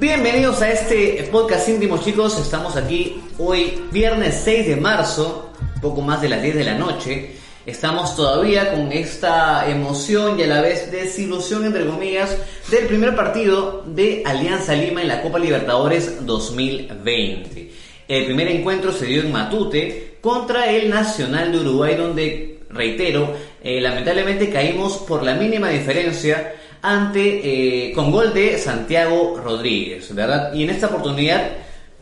Bienvenidos a este podcast íntimo chicos, estamos aquí hoy viernes 6 de marzo, poco más de las 10 de la noche. Estamos todavía con esta emoción y a la vez desilusión entre comillas del primer partido de Alianza Lima en la Copa Libertadores 2020. El primer encuentro se dio en Matute contra el Nacional de Uruguay donde, reitero, eh, lamentablemente caímos por la mínima diferencia ante eh, con gol de Santiago Rodríguez, ¿verdad? Y en esta oportunidad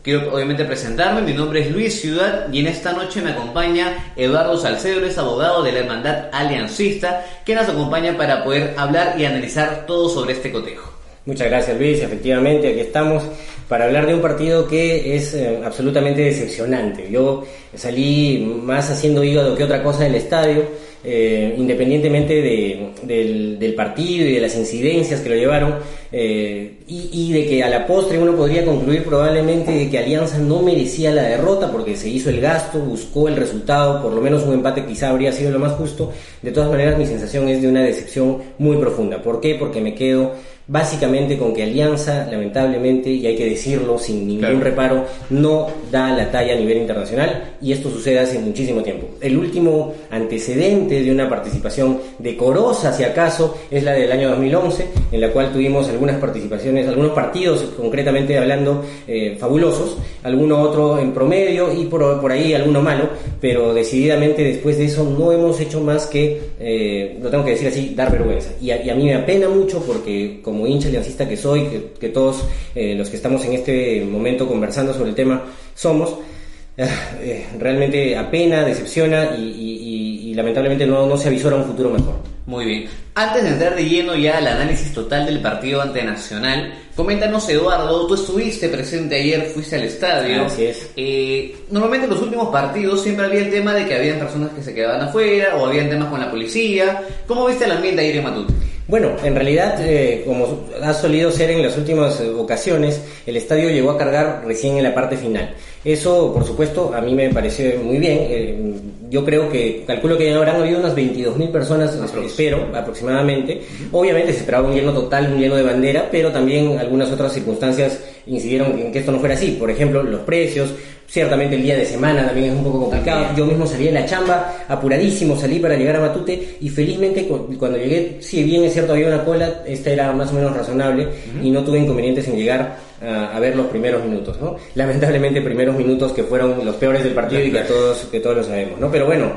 quiero obviamente presentarme, mi nombre es Luis Ciudad y en esta noche me acompaña Eduardo Salcedo, es abogado de la Hermandad Aliancista, que nos acompaña para poder hablar y analizar todo sobre este cotejo. Muchas gracias Luis, efectivamente aquí estamos para hablar de un partido que es eh, absolutamente decepcionante. Yo salí más haciendo hígado que otra cosa del estadio, eh, independientemente de- del, del partido y de las incidencias que lo llevaron, eh, y, y de que a la postre uno podría concluir probablemente de que Alianza no merecía la derrota porque se hizo el gasto, buscó el resultado, por lo menos un empate quizá habría sido lo más justo. De todas maneras mi sensación es de una decepción muy profunda. ¿Por qué? Porque me quedo básicamente con que Alianza, lamentablemente, y hay que decirlo sin ningún Claro. reparo, no da la talla a nivel internacional y esto sucede hace muchísimo tiempo. El último antecedente de una participación decorosa, si acaso, es la del año 2011, en la cual tuvimos algunas participaciones, algunos partidos, concretamente hablando, eh, fabulosos, alguno otro en promedio y por, por ahí alguno malo, pero decididamente después de eso no hemos hecho más que, eh, lo tengo que decir así, dar vergüenza. Y a, mí me apena mucho porque como hincha aliancista que soy, que, todos eh, los que estamos en este momento conversando sobre el tema somos, eh, eh, realmente apena, decepciona y lamentablemente no, no se avisora un futuro mejor. Muy bien. Antes de entrar de lleno ya al análisis total del partido ante Nacional, coméntanos Eduardo, tú estuviste presente ayer, fuiste al estadio. Así es. Eh, normalmente en los últimos partidos siempre había el tema de que habían personas que se quedaban afuera o habían temas con la policía. ¿Cómo viste el ambiente ayer en Matute? Bueno, en realidad, eh, como ha solido ser en las últimas ocasiones, el estadio llegó a cargar recién en la parte final. Eso, por supuesto, a mí me parece muy bien. Eh, yo creo que, calculo que habrán habido unas 22.000 personas, Aprox. espero, aproximadamente. Obviamente se esperaba un lleno total, un lleno de bandera, pero también algunas otras circunstancias incidieron en que esto no fuera así. Por ejemplo, los precios, Ciertamente el día de semana también es un poco complicado. También. Yo mismo salí de la chamba, apuradísimo, salí para llegar a Matute y felizmente cu- cuando llegué, si bien es cierto había una cola, esta era más o menos razonable y no tuve inconvenientes en llegar a, a ver los primeros minutos, ¿no? Lamentablemente primeros minutos que fueron los peores del partido y que a todos, que todos lo sabemos, ¿no? Pero bueno,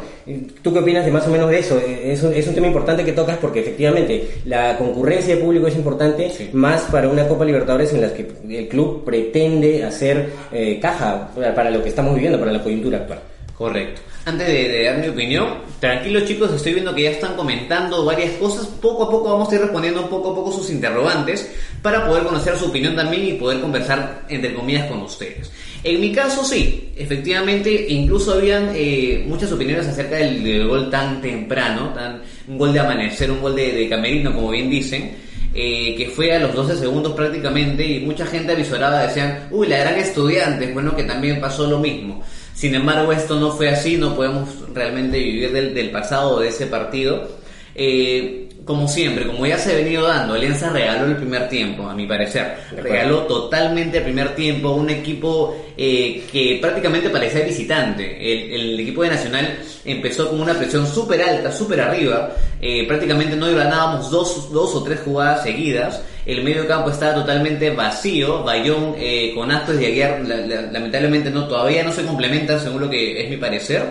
¿tú qué opinas de más o menos de eso? Es un, es un tema importante que tocas porque efectivamente la concurrencia de público es importante, Sí. más para una Copa Libertadores en la que el club pretende hacer eh, caja para lo que estamos viviendo, para la coyuntura actual. Correcto. Antes de, dar mi opinión, tranquilos chicos, estoy viendo que ya están comentando varias cosas. Poco a poco vamos a ir respondiendo poco a poco sus interrogantes para poder conocer su opinión también y poder conversar entre comillas con ustedes. En mi caso sí, efectivamente, incluso habían eh, muchas opiniones acerca del, gol tan temprano, tan, un gol de amanecer, un gol de, camerino, como bien dicen. eh, que fue a los 12 segundos prácticamente y mucha gente avisorada decían, uy, la gran estudiante, bueno, que también pasó lo mismo. Sin embargo, esto no fue así, no podemos realmente vivir del, del pasado de ese partido. Eh, como siempre, como ya se ha venido dando, Alianza regaló el primer tiempo, a mi parecer. Regaló totalmente el primer tiempo, un equipo eh, que prácticamente parecía visitante. El, el equipo de Nacional empezó con una presión súper alta, súper arriba. Eh, prácticamente no ganábamos dos, dos o tres jugadas seguidas. El medio campo estaba totalmente vacío. Bayón eh, con Astos y Aguiar la- la- lamentablemente no todavía no se complementan según lo que es mi parecer.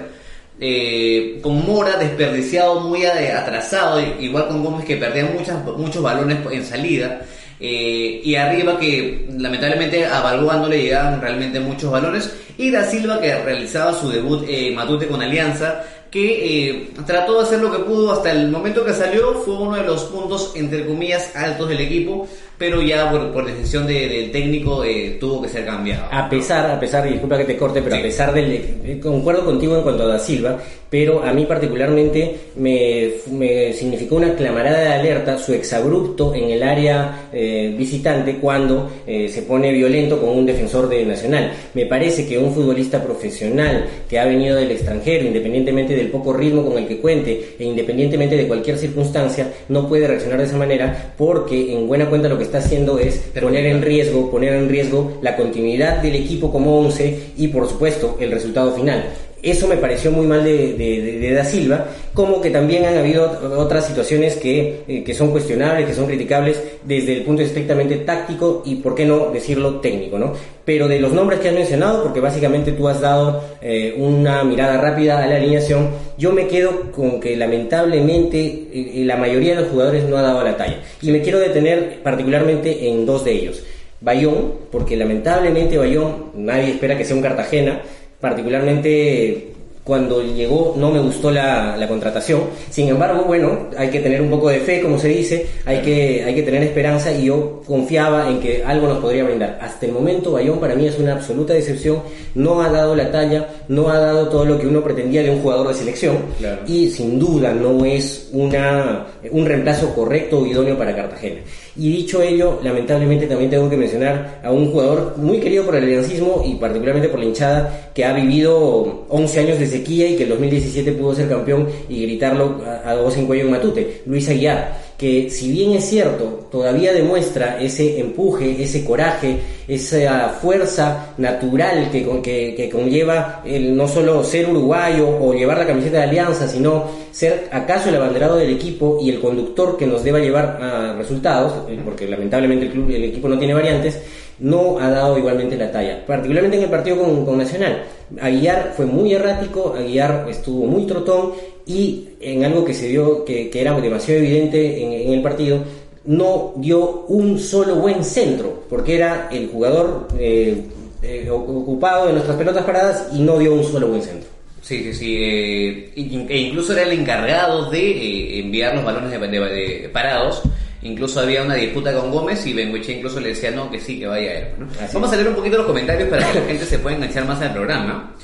Eh, con Mora desperdiciado, muy atrasado, igual con Gómez que perdía muchas, muchos balones en salida. Eh, y arriba que lamentablemente a Balboa llegaban realmente muchos balones y Da Silva que realizaba su debut eh, Matute con Alianza, que eh, trató de hacer lo que pudo hasta el momento que salió, fue uno de los puntos, entre comillas, altos del equipo, pero ya por, por decisión de- del técnico eh, tuvo que ser cambiado. A pesar, a pesar, disculpa que te corte, pero Sí. a pesar del... eh, Concuerdo contigo en cuanto a Da Silva, pero a mí particularmente me, me significó una clamarada de alerta su exabrupto en el área eh, visitante cuando eh, se pone violento con un defensor de Nacional. Me parece que un futbolista profesional que ha venido del extranjero, independientemente del poco ritmo con el que cuente e independientemente de cualquier circunstancia, no puede reaccionar de esa manera porque en buena cuenta lo que está haciendo es poner en riesgo, poner en riesgo la continuidad del equipo como 11 y por supuesto el resultado final. Eso me pareció muy mal de, de- Da Silva, como que también han habido otras situaciones que, eh, que son cuestionables, que son criticables desde el punto estrictamente táctico y, por qué no decirlo, técnico, ¿no? Pero de los nombres que has mencionado, porque básicamente tú has dado eh, una mirada rápida a la alineación, yo me quedo con que lamentablemente eh, la mayoría de los jugadores no ha dado la talla. Y me quiero detener particularmente en dos de ellos. Bayón, porque lamentablemente Bayón, nadie espera que sea un Cartagena, particularmente cuando llegó no me gustó la, la contratación. Sin embargo, bueno, hay que tener un poco de fe, como se dice, hay que, hay que tener esperanza y yo confiaba en que algo nos podría brindar. Hasta el momento, Bayón para mí es una absoluta decepción, no ha dado la talla, no ha dado todo lo que uno pretendía de un jugador de selección Claro. y sin duda no es una, un reemplazo correcto o idóneo para Cartagena. Y dicho ello, lamentablemente también tengo que mencionar a un jugador muy querido por el aliancismo y particularmente por la hinchada que ha vivido 11 años de sequía y que en 2017 pudo ser campeón y gritarlo a, a voz en cuello en Matute, Luis Aguiar, que si bien es cierto, todavía demuestra ese empuje, ese coraje, esa fuerza natural que, que, que conlleva el no solo ser uruguayo o llevar la camiseta de alianza, sino ser acaso el abanderado del equipo y el conductor que nos deba llevar a resultados, eh, porque lamentablemente el club, el equipo no tiene variantes, no ha dado igualmente la talla, particularmente en el partido con, con Nacional. Aguiar fue muy errático, Aguiar estuvo muy trotón y en algo que se vio que, que era demasiado evidente en, en el partido, no dio un solo buen centro, porque era el jugador eh, eh, ocupado de nuestras pelotas paradas y no dio un solo buen centro. Sí, sí, sí. eh, e incluso era el encargado de eh, enviar los balones de- parados. Incluso había una disputa con Gómez y Bengueche incluso le decía no, que sí, que vaya él. ¿no? Vamos es. a leer un poquito los comentarios para que la gente se pueda enganchar más al programa.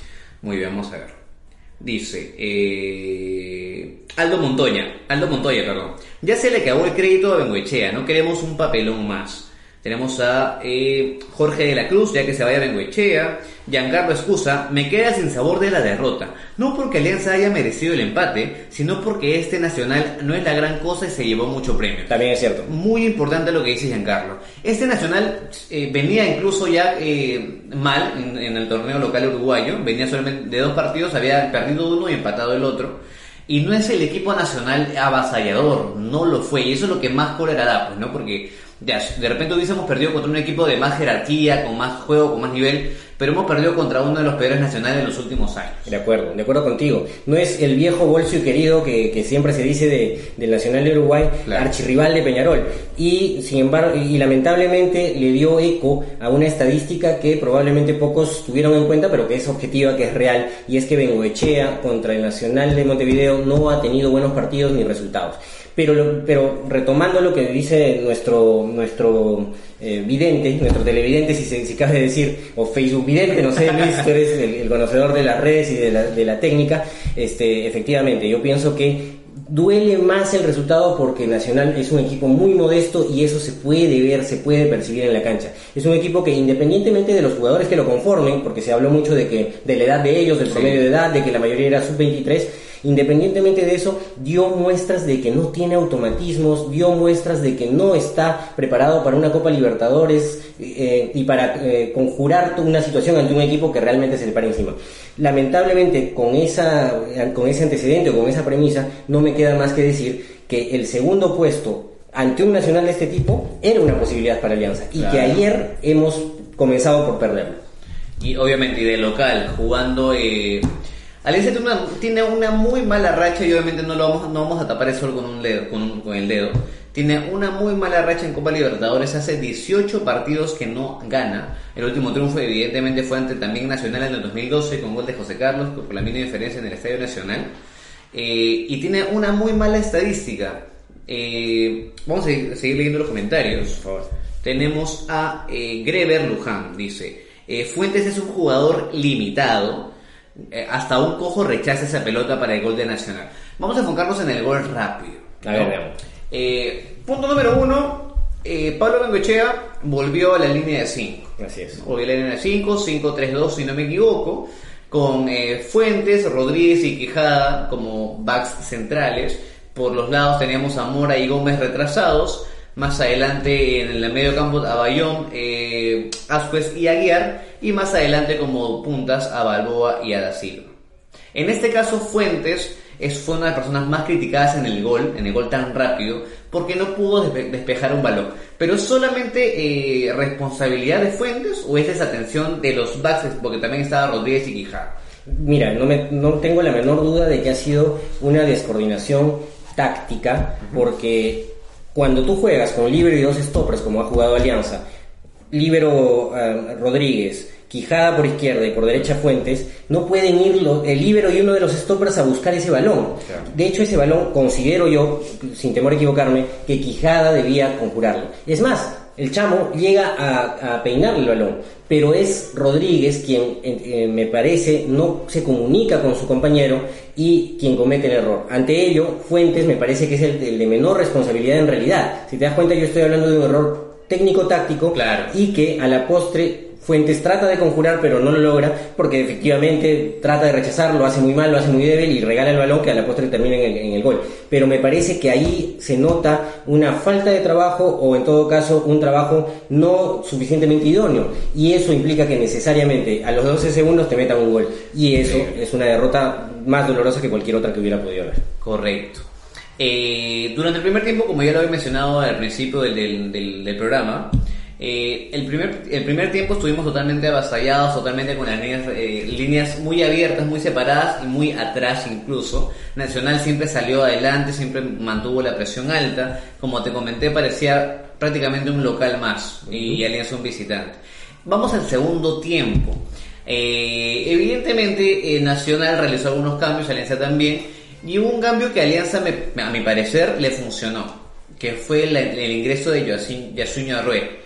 Muy bien, vamos a ver. Dice eh, Aldo Montoya, Aldo Montoya, perdón. Ya se le acabó el crédito a Bengoechea, no queremos un papelón más. Tenemos a eh, Jorge de la Cruz, ya que se vaya Bengoechea. Giancarlo Escusa, me queda sin sabor de la derrota. No porque Alianza haya merecido el empate, sino porque este Nacional no es la gran cosa y se llevó mucho premio. También es cierto. Muy importante lo que dice Giancarlo. Este Nacional eh, venía incluso ya eh, mal en, en el torneo local uruguayo. Venía solamente de dos partidos, había perdido uno y empatado el otro. Y no es el equipo nacional avasallador, no lo fue. Y eso es lo que más cólera da, pues, ¿no? Porque ya, de repente hubiésemos perdido contra un equipo de más jerarquía, con más juego, con más nivel, pero hemos perdido contra uno de los peores nacionales de los últimos años. De acuerdo, de acuerdo contigo. No es el viejo bolso y querido que, que siempre se dice de, del Nacional de Uruguay, Claro. archirrival de Peñarol. Y sin embargo, y lamentablemente le dio eco a una estadística que probablemente pocos tuvieron en cuenta, pero que es objetiva, que es real, y es que Bengoechea contra el Nacional de Montevideo no ha tenido buenos partidos ni resultados. Pero, pero retomando lo que dice nuestro, nuestro eh, vidente, nuestro televidente, si, se, si cabe decir, o Facebook vidente, no sé, Luis, tú eres el, el conocedor de las redes y de la, de la técnica, este, efectivamente, yo pienso que duele más el resultado porque Nacional es un equipo muy modesto y eso se puede ver, se puede percibir en la cancha. Es un equipo que independientemente de los jugadores que lo conformen, porque se habló mucho de que de la edad de ellos, del promedio de edad, de que la mayoría era sub-23, Independientemente de eso, dio muestras de que no tiene automatismos, dio muestras de que no está preparado para una Copa Libertadores eh, y para eh, conjurar una situación ante un equipo que realmente se le para encima. Lamentablemente, con, esa, con ese antecedente o con esa premisa, no me queda más que decir que el segundo puesto ante un nacional de este tipo era una posibilidad para Alianza y que ayer hemos comenzado por perderlo. Y obviamente, y de local, jugando. Eh, Alianza tiene una, tiene una muy mala racha y obviamente no, lo vamos, no vamos a tapar eso con, un dedo, con, con el dedo. Tiene una muy mala racha en Copa Libertadores, hace 18 partidos que no gana. El último triunfo evidentemente fue ante también Nacional en el 2012 con gol de José Carlos por la mínima diferencia en el Estadio Nacional. Eh, y tiene una muy mala estadística. Eh, vamos a seguir, leyendo los comentarios. Tenemos a eh, Greber Luján, dice, eh, Fuentes es un jugador limitado, eh, hasta un cojo rechaza esa pelota para el gol de Nacional. Vamos a enfocarnos en el gol rápido. A ver, veamos. Eh, punto número uno, eh, Pablo Bengoechea volvió a la línea de 5. Así es. Volvió a la línea de 5, 5-3-2 si no me equivoco, con Fuentes, Rodríguez y Quijada como backs centrales. Por los lados teníamos a Mora y Gómez retrasados. Más adelante en el medio campo a Bayón, eh, Ascuez y Aguiar. Y más adelante como puntas a Balboa y a Da Silva. En este caso Fuentes es, fue una de las personas más criticadas en el gol, en el gol tan rápido, porque no pudo despe- despejar un balón. Pero ¿es solamente eh, responsabilidad de Fuentes o es desatención de los backs, porque también estaba Rodríguez y Quijada. Mira, no, me- no tengo la menor duda de que ha sido una descoordinación táctica, porque cuando tú juegas con Libero y dos stoppers, como ha jugado Alianza, Libero eh, Rodríguez, Quijada por izquierda y por derecha Fuentes, no pueden ir lo- el Libero y uno de los stoppers a buscar ese balón. Claro. De hecho, ese balón considero yo, sin temor a equivocarme, que Quijada debía conjurarlo. Es más, el chamo llega a, a peinar el balón, pero es Rodríguez quien, eh, me parece, no se comunica con su compañero y quien comete el error. Ante ello, Fuentes me parece que es el, el de menor responsabilidad en realidad. Si te das cuenta, yo estoy hablando de un error técnico-táctico Claro. y que a la postre Fuentes trata de conjurar pero no lo logra porque efectivamente trata de rechazar, lo hace muy mal, lo hace muy débil y regala el balón que a la postre termina en el, en el gol. Pero me parece que ahí se nota una falta de trabajo o en todo caso un trabajo no suficientemente idóneo y eso implica que necesariamente a los 12 segundos te metan un gol y eso es una derrota más dolorosa que cualquier otra que hubiera podido haber. Correcto. Eh, durante el primer tiempo, como ya lo había mencionado al principio del, del- del- del programa, eh, el, primer, el primer tiempo estuvimos totalmente avasallados, totalmente con las líneas, eh, líneas muy abiertas, muy separadas y muy atrás incluso. Nacional siempre salió adelante, siempre mantuvo la presión alta. Como te comenté, parecía prácticamente un local más y Alianza un visitante. Vamos al segundo tiempo. Eh, evidentemente, eh, Nacional realizó algunos cambios, Alianza también, y hubo un cambio que a Alianza, me- a mi parecer, le funcionó, que fue la- el ingreso de Yasuño Arrué.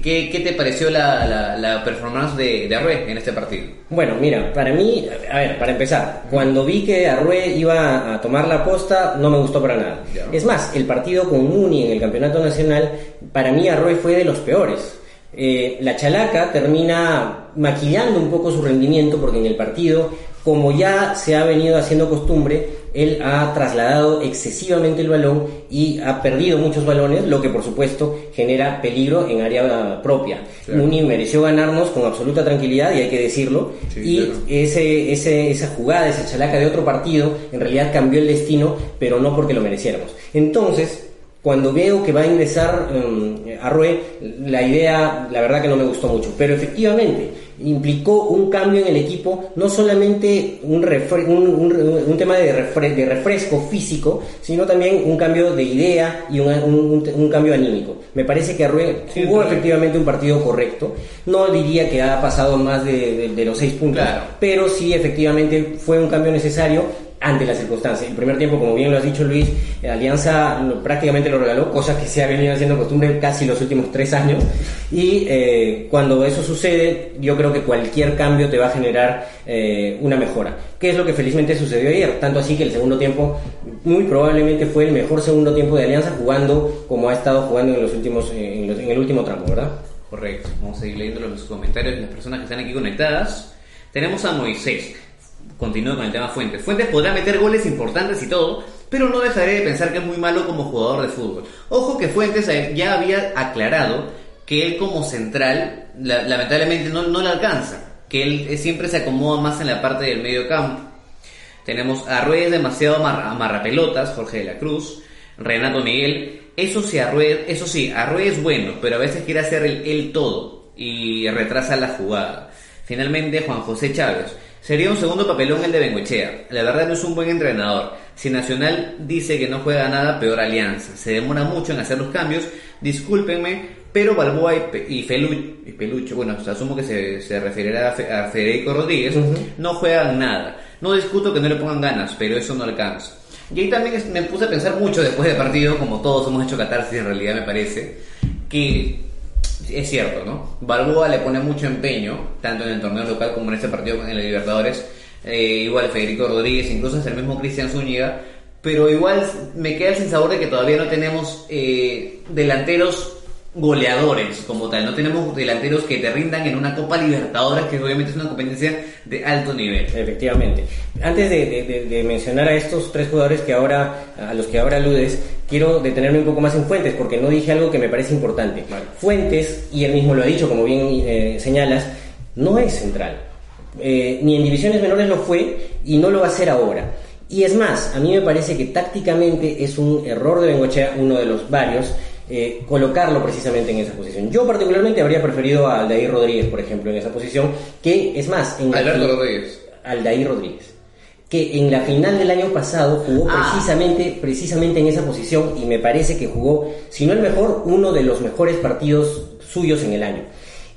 ¿Qué, te pareció la, la, la performance de, de Arrué en este partido? Bueno, mira, para mí, a ver, para empezar, cuando vi que Arrué iba a tomar la posta, no me gustó para nada. Ya. Es más, el partido con Muni en el Campeonato Nacional, para mí Arrué fue de los peores. Eh, la Chalaca termina maquillando un poco su rendimiento porque en el partido, como ya se ha venido haciendo costumbre, él ha trasladado excesivamente el balón y ha perdido muchos balones, lo que por supuesto genera peligro en área propia. Claro. Muni mereció ganarnos con absoluta tranquilidad y hay que decirlo. Sí, y claro. ese, ese, esa jugada, esa chalaca de otro partido, en realidad cambió el destino, pero no porque lo mereciéramos. Entonces, cuando veo que va a ingresar eh, Arrué, la idea, la verdad que no me gustó mucho. Pero efectivamente, implicó un cambio en el equipo, no solamente un, un, un- un tema de, refre- de refresco físico, sino también un cambio de idea y un, cambio anímico. Me parece que Arrué Sí, jugó claro. efectivamente un partido correcto. No diría que ha pasado más de, de- de los seis puntos, Claro. pero sí efectivamente fue un cambio necesario ante las circunstancias. El primer tiempo, como bien lo has dicho Luis, eh, Alianza lo- prácticamente lo regaló, cosa que se ha venido haciendo costumbre casi los últimos tres años. Y eh, cuando eso sucede, yo creo que cualquier cambio te va a generar eh, una mejora. ¿Qué es lo que felizmente sucedió ayer? Tanto así que el segundo tiempo muy probablemente fue el mejor segundo tiempo de Alianza jugando como ha estado jugando en los últimos eh, en, los- en el último tramo, ¿verdad? Correcto. Vamos a seguir leyendo los comentarios de las personas que están aquí conectadas. Tenemos a Moisés. Continúo con el tema Fuentes. Fuentes podrá meter goles importantes y todo, pero no dejaré de pensar que es muy malo como jugador de fútbol. Ojo que Fuentes eh, ya había aclarado que él como central la- lamentablemente no, no le alcanza, que él eh, siempre se acomoda más en la parte del medio campo. Tenemos a Ruiz demasiado amarra- amarrapelotas, Jorge de la Cruz, Renato Miguel. Eso sí, Arrué, eso sí, Arrué es bueno, pero a veces quiere hacer el, el todo y retrasa la jugada. Finalmente, Juan José Chávez. Sería un segundo papelón el de Bengochea. La verdad no es un buen entrenador. Si Nacional dice que no juega nada, peor Alianza. Se demora mucho en hacer los cambios. Discúlpenme, pero Balboa y, Pe- y Pelucho, bueno, asumo que se, se referirá a, Fe- a Federico Rodríguez, no juegan nada. No discuto que no le pongan ganas, pero eso no alcanza. Y ahí también me puse a pensar mucho después del partido, como todos hemos hecho catarsis en realidad me parece, que es cierto, ¿no? Balboa le pone mucho empeño, tanto en el torneo local como en este partido en el Libertadores. Eh, igual Federico Rodríguez, incluso hasta el mismo Cristian Zúñiga. Pero igual me queda sin sabor de que todavía no tenemos eh, delanteros goleadores como tal. No tenemos delanteros que te rindan en una Copa Libertadores, que obviamente es una competencia de alto nivel. Efectivamente. Antes de- de mencionar a estos tres jugadores que ahora, a los que ahora aludes, quiero detenerme un poco más en Fuentes, porque no dije algo que me parece importante. Fuentes, y él mismo lo ha dicho, como bien eh, señalas, no es central. Eh, ni en divisiones menores lo fue y no lo va a hacer ahora. Y es más, a mí me parece que tácticamente es un error de Bengochea, uno de los varios, eh, colocarlo precisamente en esa posición. Yo particularmente habría preferido a Aldair Rodríguez, por ejemplo, en esa posición, que es más, en Alberto fin- Rodríguez. Aldair Rodríguez, que en la final del año pasado jugó Ah. precisamente, precisamente en esa posición y me parece que jugó, si no el mejor, uno de los mejores partidos suyos en el año.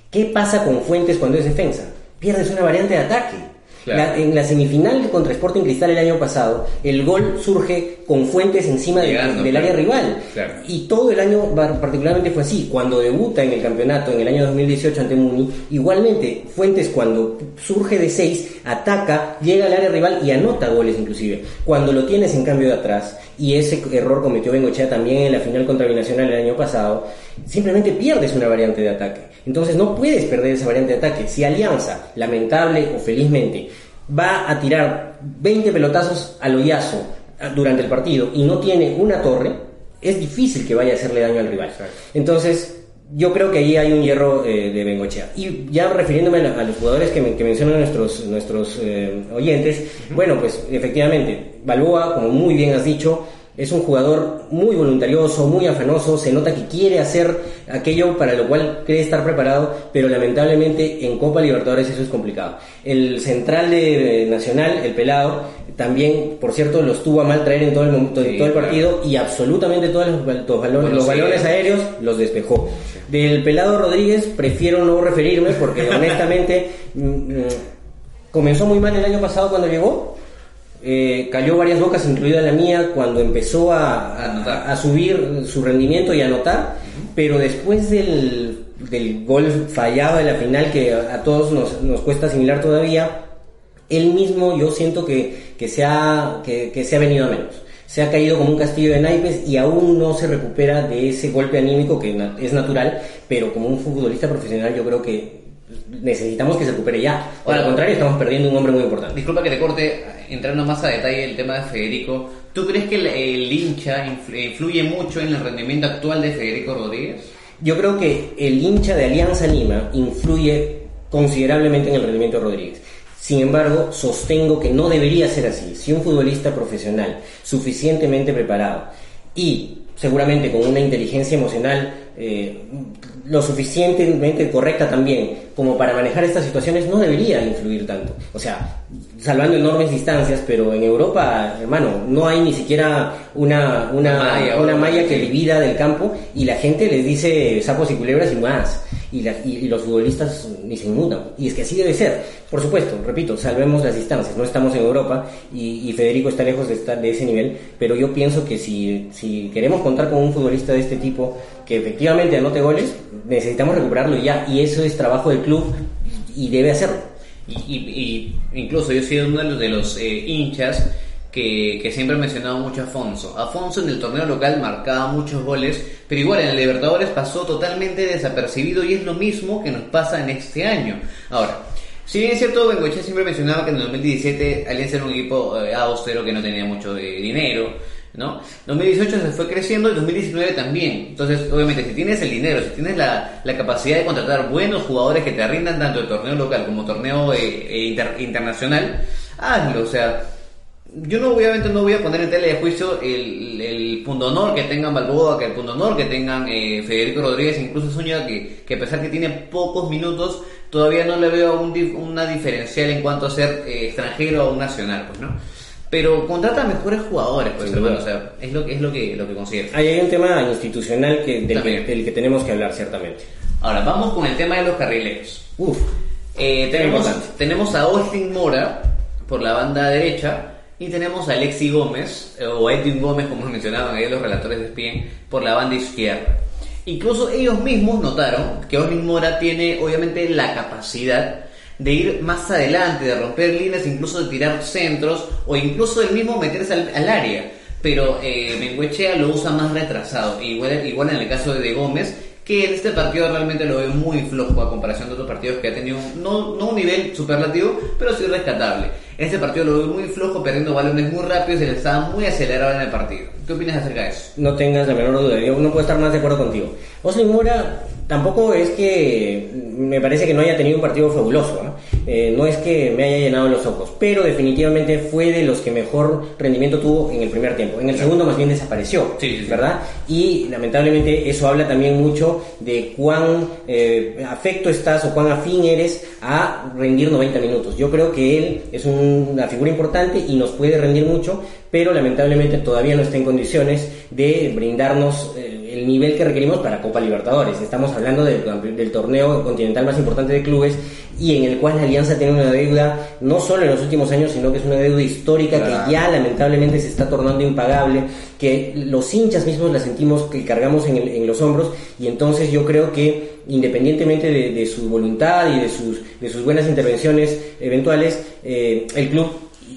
¿Qué pasa con Fuentes cuando es defensa? Pierdes una variante de ataque. Claro. La- en la semifinal contra Sporting Cristal el año pasado, el gol surge con Fuentes encima Llegando, del claro. área rival. Claro. Y todo el año particularmente fue así. Cuando debuta en el campeonato en el año 2018 ante Muni, igualmente Fuentes cuando surge de 6, ataca, llega al área rival y anota goles inclusive. Cuando lo tienes en cambio de atrás, y ese error cometió Bengochea también en la final contra Binacional el año pasado, simplemente pierdes una variante de ataque. Entonces no puedes perder esa variante de ataque. Si Alianza, lamentable o felizmente, va a tirar 20 pelotazos al hoyazo durante el partido y no tiene una torre, es difícil que vaya a hacerle daño al rival. Entonces, yo creo que ahí hay un hierro eh, de Bengochea. Y ya refiriéndome a, los jugadores que, que mencionan nuestros, nuestros eh, oyentes, bueno, pues efectivamente, Balboa, como muy bien has dicho, es un jugador muy voluntarioso, muy afanoso, se nota que quiere hacer aquello para lo cual cree estar preparado, pero lamentablemente en Copa Libertadores eso es complicado. El central de Nacional, el pelado, también, por cierto, los tuvo a mal traer en todo el, momento, en Sí, todo el claro. partido y absolutamente todos los, bal- los balones, Bueno, los sí. balones aéreos los despejó. Del pelado Rodríguez prefiero no referirme porque honestamente mm, mm, comenzó muy mal el año pasado cuando llegó. Eh, cayó varias bocas, incluida la mía, cuando empezó a, a- a subir su rendimiento y a anotar, pero después del, del gol fallado de la final, que a, a todos nos, nos cuesta asimilar todavía, él mismo yo siento que, que, se ha, que, que se ha venido a menos. Se ha caído como un castillo de naipes y aún no se recupera de ese golpe anímico que na- es natural, pero como un futbolista profesional yo creo que necesitamos que se recupere ya. O al contrario, estamos perdiendo un hombre muy importante. Disculpa que te corte, entrando más a detalle el tema de Federico. ¿Tú crees que el, hincha influ- influye mucho en el rendimiento actual de Federico Rodríguez? Yo creo que el hincha de Alianza Lima influye considerablemente en el rendimiento de Rodríguez. Sin embargo, sostengo que no debería ser así. Si un futbolista profesional, suficientemente preparado y seguramente con una inteligencia emocional eh, lo suficientemente correcta también como para manejar estas situaciones, no debería influir tanto. O sea, salvando enormes distancias, pero en Europa, hermano, no hay ni siquiera una, una, Malla, una malla que divida del campo y la gente les dice sapos y culebras y más. Y, la- y- y los futbolistas ni se inmutan. Y es que así debe ser. Por supuesto, repito, salvemos las distancias. No estamos en Europa y, y Federico está lejos de estar de ese nivel, pero yo pienso que si, si queremos contar con un futbolista de este tipo que efectivamente anote goles, necesitamos recuperarlo ya. Y eso es trabajo del club y debe hacerlo. Y, y- y incluso yo he sido uno de los, de los, eh, hinchas que, que siempre he mencionado mucho a Afonso. Afonso en el torneo local marcaba muchos goles, pero igual en el Libertadores pasó totalmente desapercibido y es lo mismo que nos pasa en este año. Ahora, si bien es cierto, Bengochea siempre mencionaba que en el 2017 Alianza era un equipo eh, austero que no tenía mucho dinero, ¿no? 2018 se fue creciendo y 2019 también. Entonces, obviamente, si tienes el dinero, si tienes la, la capacidad de contratar buenos jugadores que te rindan tanto el torneo local como torneo eh, eh, inter- internacional, hazlo. O sea, yo no obviamente no voy a poner en tela de juicio el, el pundonor que tengan Balboa, que el pundonor que tengan eh, Federico Rodríguez, incluso Zúñiga, que, a pesar que tiene pocos minutos, todavía no le veo un una diferencial en cuanto a ser eh, extranjero o nacional, pues, ¿no? Pero contrata mejores jugadores, pues, hermano, o sea, es lo que, es lo que, lo que considero. Ahí hay un tema institucional que, del, que, del que tenemos que hablar, ciertamente. Ahora, vamos con el tema de los carrileros. Uf, Eh, tenemos, tenemos a Austin Mora por la banda derecha y tenemos a Alexi Gómez, eh, o Edwin Gómez, como mencionaban ahí los relatores de ESPN, por la banda izquierda. Incluso ellos mismos notaron que Austin Mora tiene obviamente la capacidad de ir más adelante, de romper líneas, incluso de tirar centros o incluso el mismo meterse al, al área. Pero eh, Bengoechea lo usa más retrasado, igual, igual en el caso de, Gómez, que en este partido realmente lo veo muy flojo a comparación de otros partidos que ha tenido no, no un nivel superlativo, pero sí rescatable. Este partido lo veo muy flojo, perdiendo balones muy rápidos y le estaba muy acelerado en el partido. ¿Qué opinas acerca de eso? no tengas la menor duda, yo no puedo estar más de acuerdo contigo. Oslin tampoco es que me parece que no haya tenido un partido fabuloso, ¿ah? Eh, no es que me haya llenado los ojos, pero definitivamente fue de los que mejor rendimiento tuvo en el primer tiempo. En el segundo más bien desapareció, Sí. ¿verdad? Y lamentablemente eso habla también mucho de cuán eh, afecto estás o cuán afín eres a rendir 90 minutos. Yo creo que él es un- una figura importante y nos puede rendir mucho, pero lamentablemente todavía no está en condiciones de brindarnos eh, el nivel que requerimos para Copa Libertadores. Estamos hablando del, del torneo continental más importante de clubes y en el cual la Alianza tiene una deuda no solo en los últimos años, sino que es una deuda histórica Claro. que ya lamentablemente se está tornando impagable, que los hinchas mismos la sentimos que cargamos en, el- en los hombros y entonces yo creo que independientemente de, de su voluntad y de sus, de sus buenas intervenciones eventuales, eh, el club,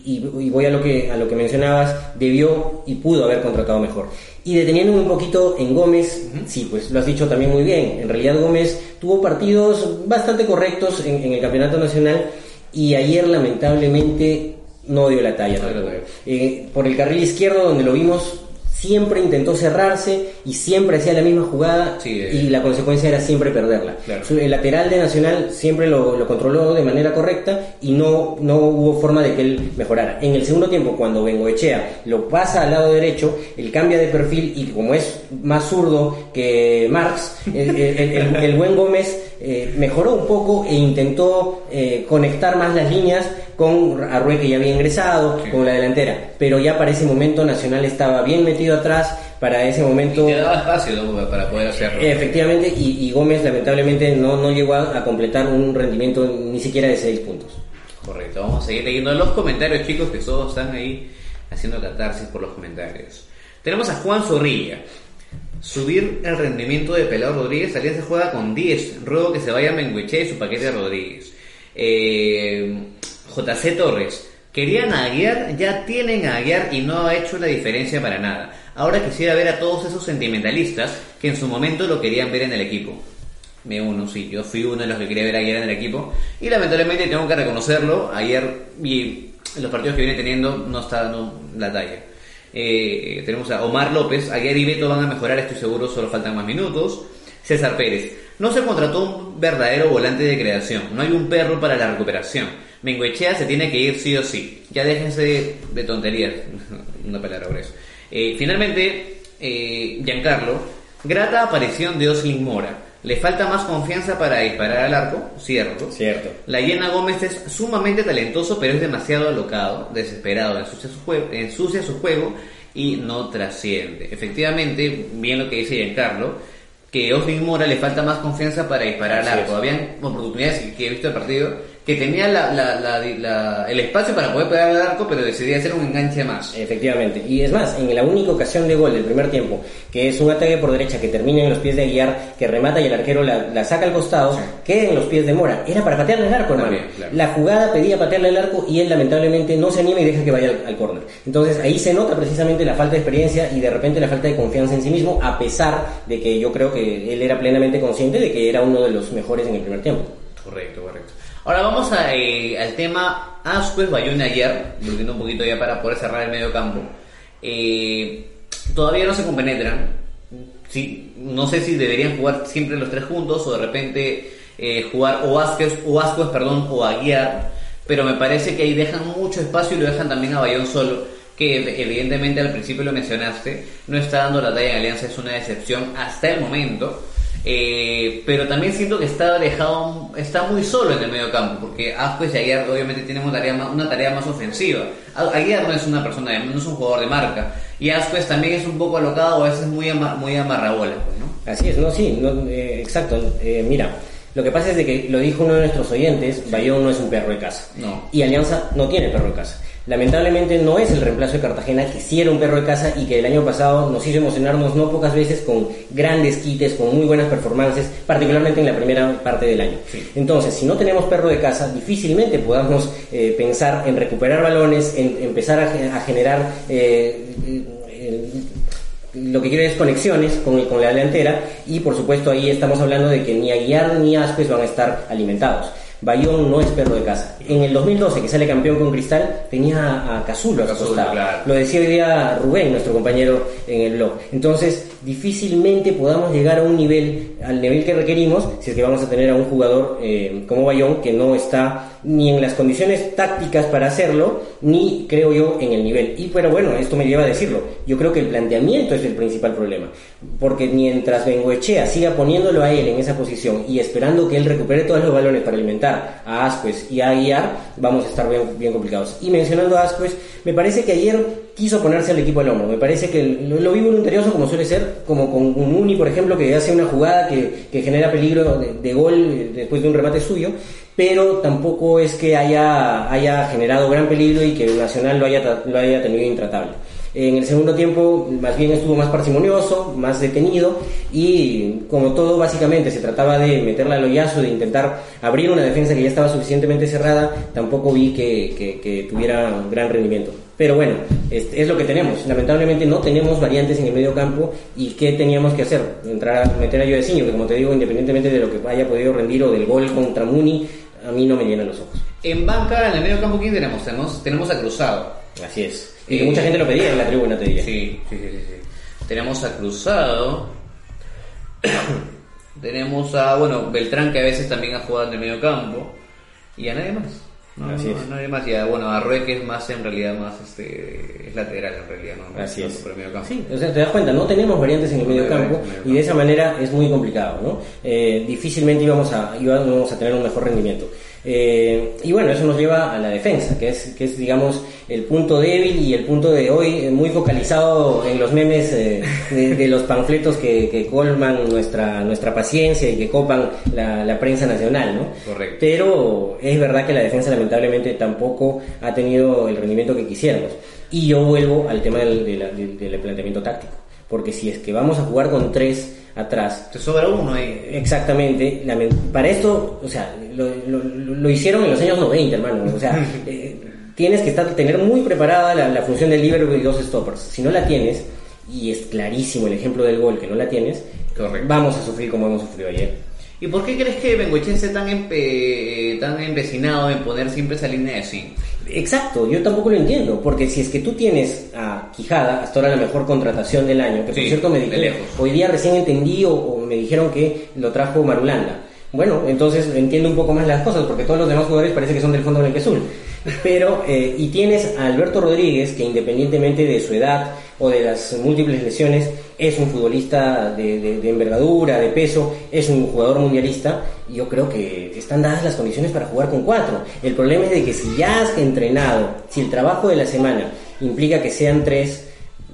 y, y voy a lo, que, a lo que mencionabas, debió y pudo haber contratado mejor. Y deteniéndome un poquito en Gómez, sí, pues lo has dicho también muy bien. En realidad Gómez tuvo partidos bastante correctos en, en el campeonato nacional y ayer lamentablemente no dio la talla. No dio la tampoco. talla. Eh, por el carril izquierdo donde lo vimos siempre intentó cerrarse y siempre hacía la misma jugada Sí, eh. y la consecuencia era siempre perderla. Claro. El lateral de Nacional siempre lo, lo controló de manera correcta y no, no hubo forma de que él mejorara. En el segundo tiempo, cuando Bengoechea lo pasa al lado derecho, él cambia de perfil y como es más zurdo que Marx, el, el- el- el buen Gómez eh, mejoró un poco e intentó eh, conectar más las líneas con Arrué que ya había ingresado, Sí. con la delantera. Pero ya para ese momento Nacional estaba bien metido atrás, para ese Y momento... te daba espacio ¿no? para poder hacerlo. Efectivamente, y, y Gómez lamentablemente no, no llegó a, a completar un rendimiento ni siquiera de 6 puntos. Correcto, vamos a seguir leyendo los comentarios, chicos, que todos están ahí haciendo catarsis por los comentarios. Tenemos a Juan Zorrilla. Subir el rendimiento de Pelado Rodríguez, Alianza juega con 10. Ruego que se vaya Menguiche y su paquete de Rodríguez. Eh, JC Torres. Querían a Aguiar, ya tienen a Aguiar y no ha hecho la diferencia para nada. Ahora quisiera ver a todos esos sentimentalistas que en su momento lo querían ver en el equipo. Me uno, sí, yo fui uno de los que quería ver a Aguiar en el equipo y lamentablemente tengo que reconocerlo, ayer y los partidos que viene teniendo no está dando la talla. Eh, tenemos a Omar López, Aguiar y Beto van a mejorar, estoy seguro, solo faltan más minutos. César Pérez, no se contrató un verdadero volante de creación, no hay un perro para la recuperación. Mengoechea se tiene que ir sí o sí, ya déjense de tonterías, una palabra por eso. Eh, finalmente, eh, Giancarlo, grata aparición de Oslin Mora. Le falta más confianza para disparar al arco, cierto. Cierto. La Hiena Gómez es sumamente talentoso, pero es demasiado alocado, desesperado, ensucia su, juego, ensucia su juego y no trasciende. Efectivamente, bien lo que dice Giancarlo, que Oslin Mora le falta más confianza para disparar al arco. Habían oportunidades que he visto el partido que tenía la- la- la- la- el espacio para poder pegar al arco, pero decidía hacer un enganche más. Efectivamente. Y es más, en la única ocasión de gol del primer tiempo, que es un ataque por derecha que termina en los pies de Aguiar, que remata y el arquero la, la saca al costado, Sí. queda en los pies de Mora. Era para patearle el arco, hermano. También, claro. La jugada pedía patearle el arco y él lamentablemente no se anima y deja que vaya al, al córner. Entonces ahí se nota precisamente la falta de experiencia y de repente la falta de confianza en sí mismo, a pesar de que yo creo que él era plenamente consciente de que era uno de los mejores en el primer tiempo. Correcto, correcto. Ahora vamos a, eh, al tema Ascuez Bayona ayer, volviendo un poquito ya para poder cerrar el medio campo. Eh, todavía no se compenetran. Sí, no sé si deberían jugar siempre los tres juntos o de repente eh, jugar o Ascuez, o Ascuez, perdón, o Aguiar. Pero me parece que ahí dejan mucho espacio y lo dejan también a Bayón solo, que evidentemente al principio lo mencionaste, no está dando la talla en Alianza, es una decepción hasta el momento. Eh, pero también siento que está dejado, está muy solo en el medio campo, porque Asquez y Aguiar obviamente tienen una tarea más, una tarea más ofensiva. Aguiar no es una persona, no es un jugador de marca, y Asquez también es un poco alocado, a veces muy, ama- muy amarrabola, pues, ¿no? Así es, no, sí, no, eh, exacto. Eh, mira, lo que pasa es de que lo dijo uno de nuestros oyentes, Bayón no es un perro de casa. No. Y Alianza no tiene perro de casa. Lamentablemente no es el reemplazo de Cartagena, que sí era un perro de casa y que el año pasado nos hizo emocionarnos no pocas veces con grandes quites, con muy buenas performances, particularmente en la primera parte del año. Entonces, si no tenemos perro de casa, difícilmente podamos eh, pensar en recuperar balones, en empezar a, ge- a generar eh, eh, lo que quiere es conexiones con, el- con la delantera y por supuesto ahí estamos hablando de que ni Aguiar ni Aspes van a estar alimentados. Bayón no es perro de casa. En el 2012, que sale campeón con Cristal, tenía a Cazulo a su costado. claro. Lo decía hoy día Rubén, nuestro compañero en el blog. Entonces, difícilmente podamos llegar a un nivel, al nivel que requerimos, si es que vamos a tener a un jugador eh, como Bayón que no está ni en las condiciones tácticas para hacerlo, ni creo yo en el nivel. Y pero bueno, esto me lleva a decirlo. Yo creo que el planteamiento es el principal problema. Porque mientras Bengoechea siga poniéndolo a él en esa posición y esperando que él recupere todos los balones para alimentar a Ascuez y a Aguiar, vamos a estar bien, bien complicados. Y mencionando a me parece que ayer quiso ponerse al equipo al hombro. Me parece que lo, lo vi voluntarioso como suele ser, como con un Muni, por ejemplo, que hace una jugada que, genera peligro de, gol después de un remate suyo, pero tampoco es que haya, haya generado gran peligro y que Nacional lo haya, lo haya tenido intratable. En el segundo tiempo, más bien estuvo más parsimonioso, más detenido y como todo básicamente se trataba de meterla al hoyazo, de intentar abrir una defensa que ya estaba suficientemente cerrada, tampoco vi que, que- que tuviera gran rendimiento. Pero bueno, es, es lo que tenemos. Lamentablemente no tenemos variantes en el medio campo y ¿qué teníamos que hacer? Entrar a meter a Yodesinho, que como te digo, independientemente de lo que haya podido rendir o del gol contra Muni, a mí no me llenan los ojos. En banca, en el medio campo, ¿quién tenemos? Tenemos, tenemos a Cruzado. Así es. Y que Eh, mucha gente lo pedía en la tribuna, te diría. Sí, sí, sí, sí, sí. Tenemos a Cruzado. tenemos a, bueno, Beltrán que a veces también ha jugado en el medio campo. Y a nadie más. No, Así no, es. Y a, bueno, a Rue que es más en realidad más este es lateral en realidad, ¿no? Así es. por el medio campo. Sí, o sea, te das cuenta, no tenemos variantes en el No medio campo y de esa manera es muy complicado, ¿no? Eh, difícilmente íbamos a, íbamos a tener un mejor rendimiento. Eh, y bueno, eso nos lleva a la defensa, que es, que es digamos, el punto débil y el punto de hoy eh, muy focalizado en los memes eh, de, de los panfletos que, que colman nuestra, nuestra paciencia y que copan la, la prensa nacional, ¿no? Correcto. Pero es verdad que la defensa lamentablemente tampoco ha tenido el rendimiento que quisiéramos. Y yo vuelvo al tema del, del- del planteamiento táctico. Porque si es que vamos a jugar con tres atrás, Te sobra uno ahí. exactamente, para esto, o sea, lo, lo- lo hicieron en los años 90, hermano. O sea, eh, tienes que estar, tener muy preparada la, la función del libero y dos stoppers. Si no la tienes, y es clarísimo el ejemplo del gol que no la tienes, Correcto. vamos a sufrir como hemos sufrido ayer. ¿Y por qué crees que Bengoechea esté tan, empe- tan empecinado en poner siempre esa línea de 5? Exacto, yo tampoco lo entiendo, porque si es que tú tienes a Quijada, hasta ahora la mejor contratación del año, que por Sí, cierto me dijeron, hoy día recién entendí o, o me dijeron que lo trajo Marulanda. Bueno, entonces entiendo un poco más las cosas, porque todos los demás jugadores parece que son del fondo blanqueazul. Pero, eh, y tienes a Alberto Rodríguez, que independientemente de su edad o de las múltiples lesiones, es un futbolista de, de- envergadura, de peso, es un jugador mundialista, yo creo que están dadas las condiciones para jugar con cuatro. El problema es de que si ya has entrenado, si el trabajo de la semana implica que sean tres,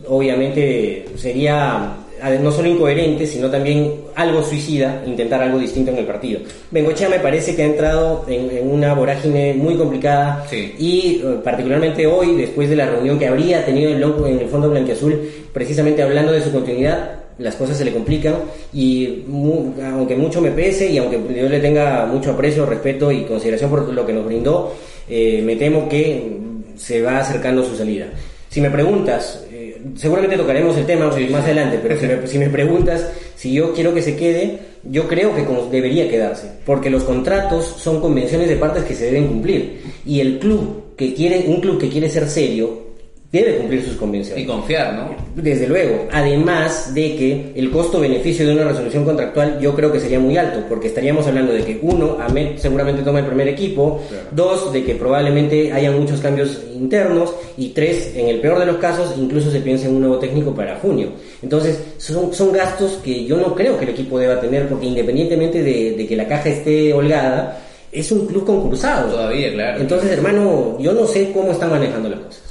obviamente sería no solo incoherente, sino también algo suicida intentar algo distinto en el partido. Bengochea me parece que ha entrado en, en una vorágine muy complicada Sí. y eh, particularmente hoy, después de la reunión que habría tenido en, Lo- en el Fondo Blanquiazul, precisamente hablando de su continuidad, las cosas se le complican y mu- aunque mucho me pese y aunque yo le tenga mucho aprecio, respeto y consideración por lo que nos brindó, eh, me temo que se va acercando su salida. Si me preguntas, seguramente tocaremos el tema más adelante, pero si me, si me preguntas si yo quiero que se quede, yo creo que como debería quedarse, porque los contratos son convenciones de partes que se deben cumplir. Y el club que quiere, un club que quiere ser serio, debe cumplir sus convenciones. Y confiar, ¿no? Desde luego, además de que el costo-beneficio de una resolución contractual yo creo que sería muy alto, porque estaríamos hablando de que uno, Ahmed seguramente toma el primer equipo, dos, de que probablemente haya muchos cambios internos, y tres, en el peor de los casos, incluso se piensa en un nuevo técnico para junio. Entonces, son, son gastos que yo no creo que el equipo deba tener, porque independientemente de, de que la caja esté holgada, es un club concursado. Todavía, claro. Entonces, hermano, yo no sé cómo están manejando las cosas.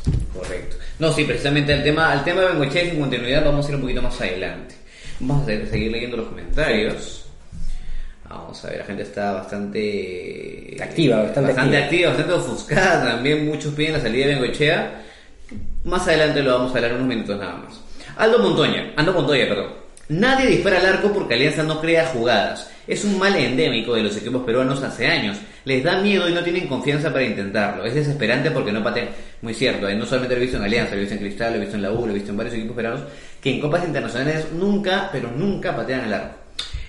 No, sí, precisamente al tema, al tema de Bengochea sin continuidad vamos a ir un poquito más adelante. Vamos a seguir leyendo los comentarios. Vamos a ver, la gente está bastante Activa, bastante activa. activa, bastante ofuscada también. Muchos piden la salida de Bengochea. Más adelante lo vamos a hablar en unos minutos nada más. Aldo Montoya, Aldo Montoya, perdón. Nadie dispara al arco porque Alianza no crea jugadas. Es un mal endémico de los equipos peruanos hace años. Les da miedo y no tienen confianza para intentarlo. Es desesperante porque no patean. Muy cierto, eh, no solamente lo he visto en Alianza, lo he visto en Cristal, lo he visto en la U, lo he visto en varios equipos peruanos, que en copas internacionales nunca, pero nunca patean al arco.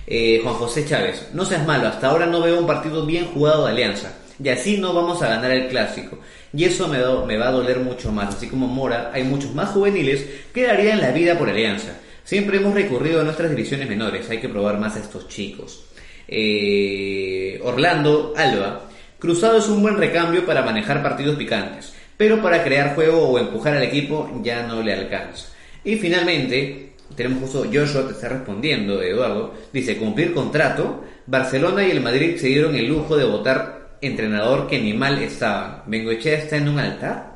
Eh, Juan José Chávez, no seas malo, hasta ahora no veo un partido bien jugado de Alianza. Y así no vamos a ganar el clásico. Y eso me, do- me va a doler mucho más. Así como Mora, hay muchos más juveniles que darían la vida por Alianza. Siempre hemos recurrido a nuestras divisiones menores. Hay que probar más a estos chicos. Eh, Orlando Alba. Cruzado es un buen recambio para manejar partidos picantes. Pero para crear juego o empujar al equipo ya no le alcanza. Y finalmente, tenemos justo Joshua que está respondiendo, Eduardo. Dice, cumplir contrato. Barcelona y el Madrid se dieron el lujo de votar entrenador que ni mal estaban. Bengoechea está en un altar.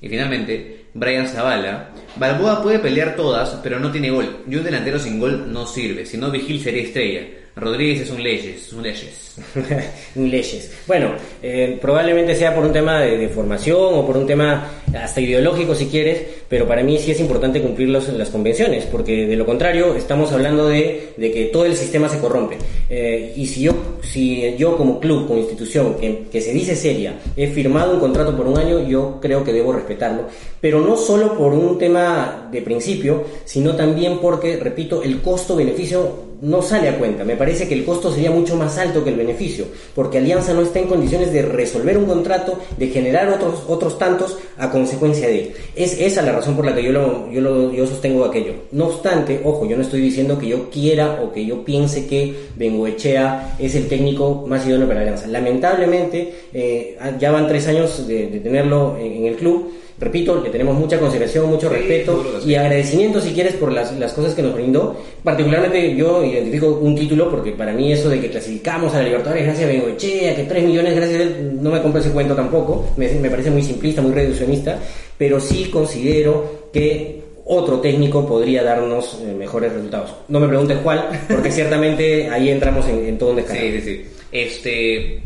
Y finalmente, Brian Zavala. Balboa puede pelear todas, pero no tiene gol. Y un delantero sin gol no sirve. Si no, Vigil sería estrella. Rodríguez es un leyes, es un leyes. leyes. Bueno, eh, probablemente sea por un tema de, de formación o por un tema hasta ideológico si quieres, pero para mí sí es importante cumplir las convenciones, porque de lo contrario estamos hablando de, de que todo el sistema se corrompe. Eh, y si yo, si yo como club, como institución, que, que se dice seria, he firmado un contrato por un año, yo creo que debo respetarlo, pero no solo por un tema de principio, sino también porque, repito, el costo-beneficio no sale a cuenta. Me parece que el costo sería mucho más alto que el beneficio, porque Alianza no está en condiciones de resolver un contrato, de generar otros, otros tantos a consecuencia de. Es esa la razón por la que yo, lo, yo, lo, yo sostengo aquello. No obstante, ojo, yo no estoy diciendo que yo quiera o que yo piense que Bengoechea es el técnico más idóneo para Alianza. Lamentablemente, eh, ya van tres años de, tenerlo en, en el club. Repito, le tenemos mucha consideración, mucho Sí, respeto y agradecimiento si quieres por las, las cosas que nos brindó. Particularmente yo identifico un título porque para mí eso de que clasificamos a la Libertadores gracias a Bengoechea, que 3 millones gracias a él, no me compro ese cuento tampoco, me, me parece muy simplista, muy reduccionista, pero sí considero que otro técnico podría darnos eh, mejores resultados. No me preguntes cuál, porque ciertamente ahí entramos en, en todo un descargo. Sí, sí, sí. Este,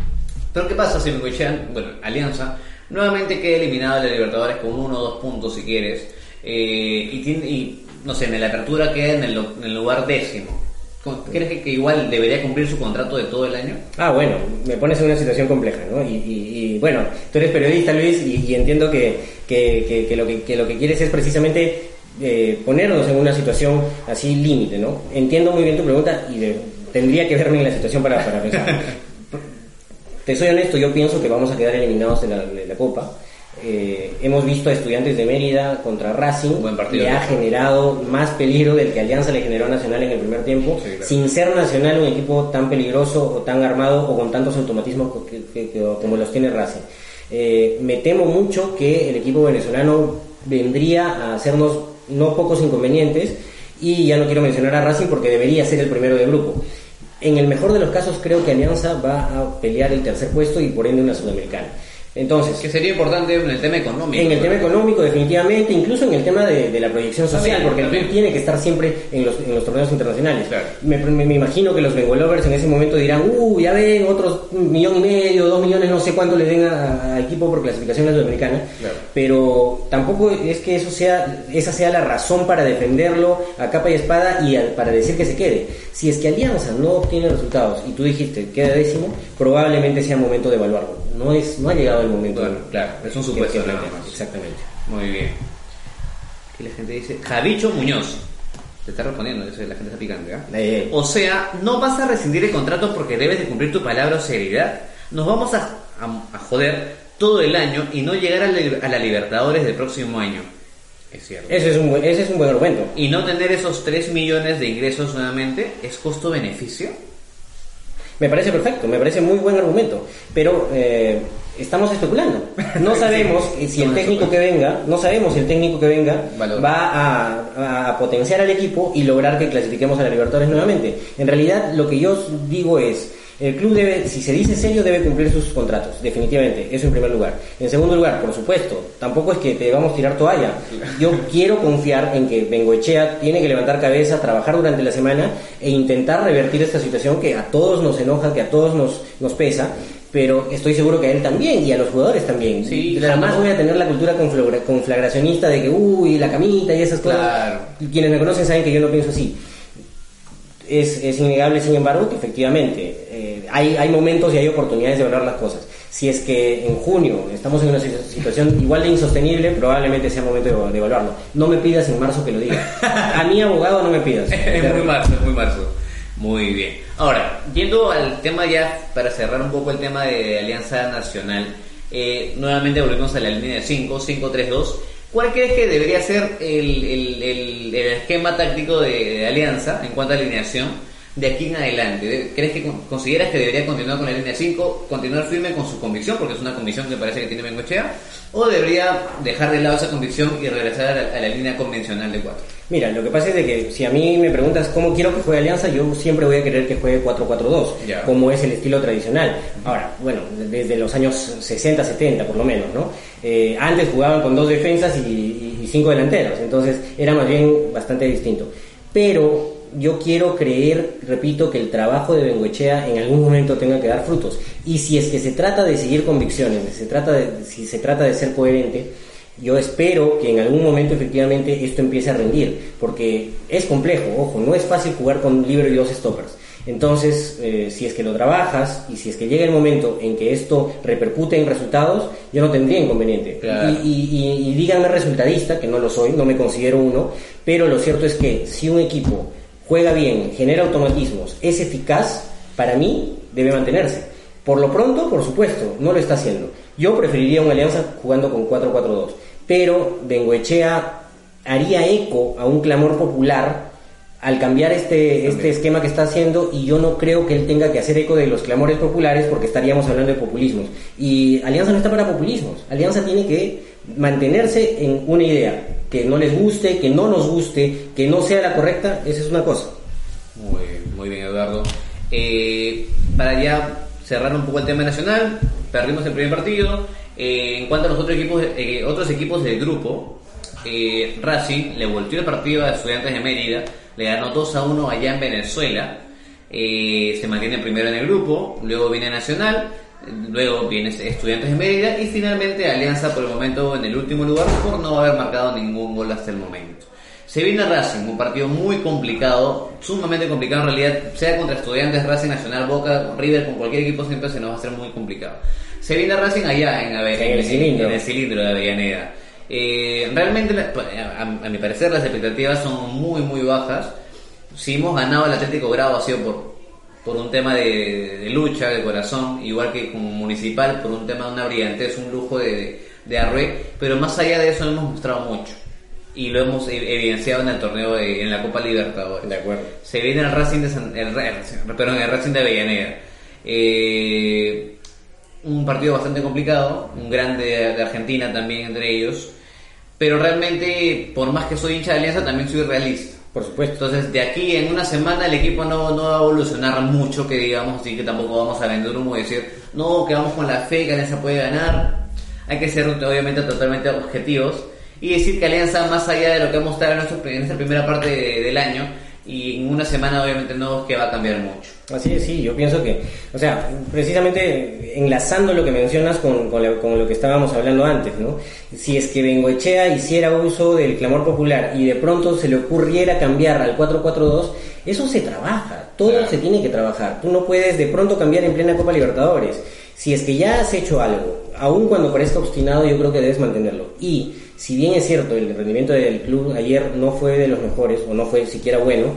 pero ¿qué pasa si Bengoechea, bueno, Alianza, nuevamente queda eliminado de la Libertadores con uno o dos puntos si quieres, eh, y, tiene, y, no sé, en la apertura queda en el, lo- en el lugar décimo. ¿Cómo- ¿Crees que, que igual debería cumplir su contrato de todo el año? Ah, bueno, me pones en una situación compleja, ¿no? Y, y- y, bueno, tú eres periodista, Luis, y, y entiendo que, que, que- lo que, que lo que quieres es precisamente eh, ponernos en una situación así límite, ¿no? Entiendo muy bien tu pregunta y de- tendría que verme en la situación para, para pensar. Te soy honesto, yo pienso que vamos a quedar eliminados de la, de la Copa. Eh, hemos visto a estudiantes de Mérida contra Racing, Buen partido. le ha generado más peligro del que Alianza le generó a Nacional en el primer tiempo, Sí, claro. sin ser Nacional un equipo tan peligroso o tan armado o con tantos automatismos que- que- que- como los tiene Racing. Eh, me temo mucho que el equipo venezolano vendría a hacernos no pocos inconvenientes y ya no quiero mencionar a Racing porque debería ser el primero del grupo. En el mejor de los casos creo que Alianza va a pelear el tercer puesto y por ende una sudamericana. Entonces, Que sería importante en el tema económico. en el tema económico, definitivamente, incluso en el tema de, de la proyección social, También, porque el también. club tiene que estar siempre en los, en los torneos internacionales. Claro. Me, me- me imagino que los Bengolovers en ese momento dirán, uh, ya ven, otros un millón y medio, dos millones, no sé cuánto le den a, a equipo por clasificación a la sudamericana. Claro. Pero tampoco es que eso sea, esa sea la razón para defenderlo a capa y espada y al- para decir que se quede. Si es que Alianza no obtiene resultados y tú dijiste queda décimo, probablemente sea momento de evaluarlo. No es, no ha llegado el momento. Bueno, claro, es un supuesto nada más. Exactamente. Muy bien. Aquí la gente dice, Javicho Muñoz. Te está respondiendo, eso la gente está picante, ¿ah? Eh, O sea, no vas a rescindir el contrato porque debes de cumplir tu palabra o seriedad. Nos vamos a, a- a joder todo el año y no llegar a la, a la Libertadores del próximo año. Es cierto. Ese es un buen, ese es un buen argumento. Y no tener esos 3 millones de ingresos nuevamente es costo-beneficio. Me parece perfecto, me parece muy buen argumento, pero eh, estamos especulando. No sabemos Sí, si el técnico que venga, no sabemos si el técnico que venga Valor. va a, a potenciar al equipo y lograr que clasifiquemos a la Libertadores nuevamente. En realidad, lo que yo digo es, el club debe, si se dice serio, debe cumplir sus contratos, definitivamente, eso en primer lugar. En segundo lugar, por supuesto, tampoco es que te vamos a tirar toalla. Yo quiero confiar en que Bengoechea tiene que levantar cabeza, trabajar durante la semana e intentar revertir esta situación que a todos nos enoja, que a todos nos, nos pesa, pero estoy seguro que a él también y a los jugadores también. Sí, Jamás voy a tener la cultura conflagra- conflagracionista de que, uy, la camita y esas cosas. Claro. Quienes me conocen saben que yo no pienso así. Es, es innegable, sin embargo, que efectivamente eh, hay, hay momentos y hay oportunidades de evaluar las cosas. Si es que en junio estamos en una situ- situación igual de insostenible, probablemente sea momento de, de evaluarlo. No me pidas en marzo que lo diga. A mi abogado no me pidas. Es muy marzo, es muy marzo. Muy bien. Ahora, yendo al tema ya, para cerrar un poco el tema de Alianza Nacional, eh, nuevamente volvemos a la línea de 5, 5-3-2. ¿Cuál crees que debería ser el, el- el- esquema táctico de Alianza en cuanto a alineación de aquí en adelante? De- ¿Crees que con- consideras que debería continuar con la línea 5, continuar firme con su convicción, porque es una convicción que parece que tiene Bengochea, o debería dejar de lado esa convicción y regresar a la, a la línea convencional de 4? Mira, lo que pasa es de que si a mí me preguntas cómo quiero que juegue Alianza, yo siempre voy a querer que juegue 4-4-2, Ya. como es el estilo tradicional. Ahora, bueno, desde los años 60, 70 por lo menos, ¿no? Eh, antes jugaban con dos defensas y, y- y cinco delanteros, entonces era más bien bastante distinto. Pero yo quiero creer, repito, que el trabajo de Bengoechea en algún momento tenga que dar frutos. Y si es que se trata de seguir convicciones, se trata de, si se trata de ser coherente, yo espero que en algún momento efectivamente esto empiece a rendir, porque es complejo, ojo, no es fácil jugar con libro y dos stoppers. Entonces, eh, si es que lo trabajas y si es que llega el momento en que esto repercute en resultados, yo no tendría inconveniente. Claro. Y, y- y- y díganme resultadista, que no lo soy, no me considero uno, pero lo cierto es que si un equipo juega bien, genera automatismos, es eficaz, para mí debe mantenerse. Por lo pronto, por supuesto, no lo está haciendo. Yo preferiría una alianza jugando con 4-4-2, pero Bengoechea haría eco a un clamor popular al cambiar este, este esquema que está haciendo y yo no creo que él tenga que hacer eco de los clamores populares porque estaríamos hablando de populismos. Y Alianza no está para populismos. Alianza tiene que mantenerse en una idea, que no les guste, que no nos guste, que no sea la correcta, esa es una cosa. Muy, muy bien, Eduardo. Eh, para ya cerrar un poco el tema nacional, perdimos el primer partido. Eh, en cuanto a los otros equipos, eh, otros equipos del grupo, eh, Racing le volteó el partido a Estudiantes de Mérida, le ganó 2 a 1 allá en Venezuela. Eh, se mantiene primero en el grupo, luego viene Nacional, luego viene Estudiantes de Mérida y finalmente Alianza por el momento en el último lugar por no haber marcado ningún gol hasta el momento. Se viene Racing, un partido muy complicado, sumamente complicado en realidad, sea contra Estudiantes, Racing Nacional, Boca, River, con cualquier equipo siempre se nos va a hacer muy complicado. Se viene Racing allá en, Ave- En el cilindro. en el cilindro de Avellaneda. Eh, realmente, a, a mi parecer, las expectativas son muy, muy bajas. Si hemos ganado el Atlético Grado ha sido por, por un tema de, de lucha, de corazón, igual que como municipal, por un tema de una brillantez, un lujo de, de Arrué, pero más allá de eso no hemos mostrado mucho. Y lo hemos e- evidenciado en el torneo, de- en la Copa Libertadores. De acuerdo. Se viene el Racing de, San- el, perdón, el Racing de Avellaneda. Eh, un partido bastante complicado, un grande de, de Argentina también entre ellos. Pero realmente, por más que soy hincha de Alianza, también soy realista. Por supuesto. Entonces, de aquí en una semana el equipo no, no va a evolucionar mucho, que digamos, así que tampoco vamos a vender humo y decir, no, que vamos con la fe, que Alianza puede ganar. Hay que ser, obviamente, totalmente objetivos y decir que Alianza, más allá de lo que ha mostrado en, esta primera parte de- del año, y en una semana, obviamente, no es que va a cambiar mucho. Así es, sí, yo pienso que, o sea, precisamente enlazando lo que mencionas con, con, lo, con lo que estábamos hablando antes, ¿no? Si es que Bengoechea hiciera uso del clamor popular y de pronto se le ocurriera cambiar al 4-4-2, eso se trabaja, todo Claro. se tiene que trabajar. Tú no puedes de pronto cambiar en plena Copa Libertadores. Si es que ya has hecho algo, aun cuando parezca obstinado, yo creo que debes mantenerlo. Y si bien es cierto, el rendimiento del club ayer no fue de los mejores, o no fue siquiera bueno,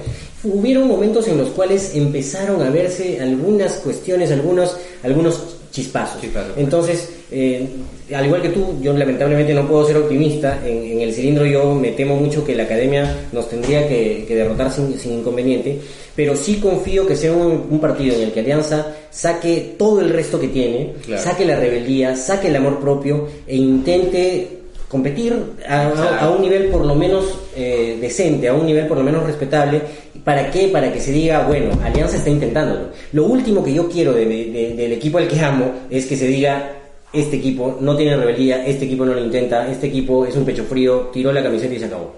hubieron momentos en los cuales empezaron a verse algunas cuestiones, algunos, algunos chispazos. Chispazos. Entonces, eh, al igual que tú, yo lamentablemente no puedo ser optimista. En, en el cilindro yo me temo mucho que la academia nos tendría que, que derrotar sin, sin inconveniente, pero sí confío que sea un, un partido en el que Alianza saque todo el resto que tiene, Claro. saque la rebeldía, saque el amor propio e intente competir a, a- un nivel por lo menos eh, decente, a un nivel por lo menos respetable. ¿Para qué? Para que se diga, bueno, Alianza está intentándolo. Lo último que yo quiero de- de- del equipo al que amo es que se diga, este equipo no tiene rebeldía, este equipo no lo intenta, este equipo es un pecho frío, tiró la camiseta y se acabó.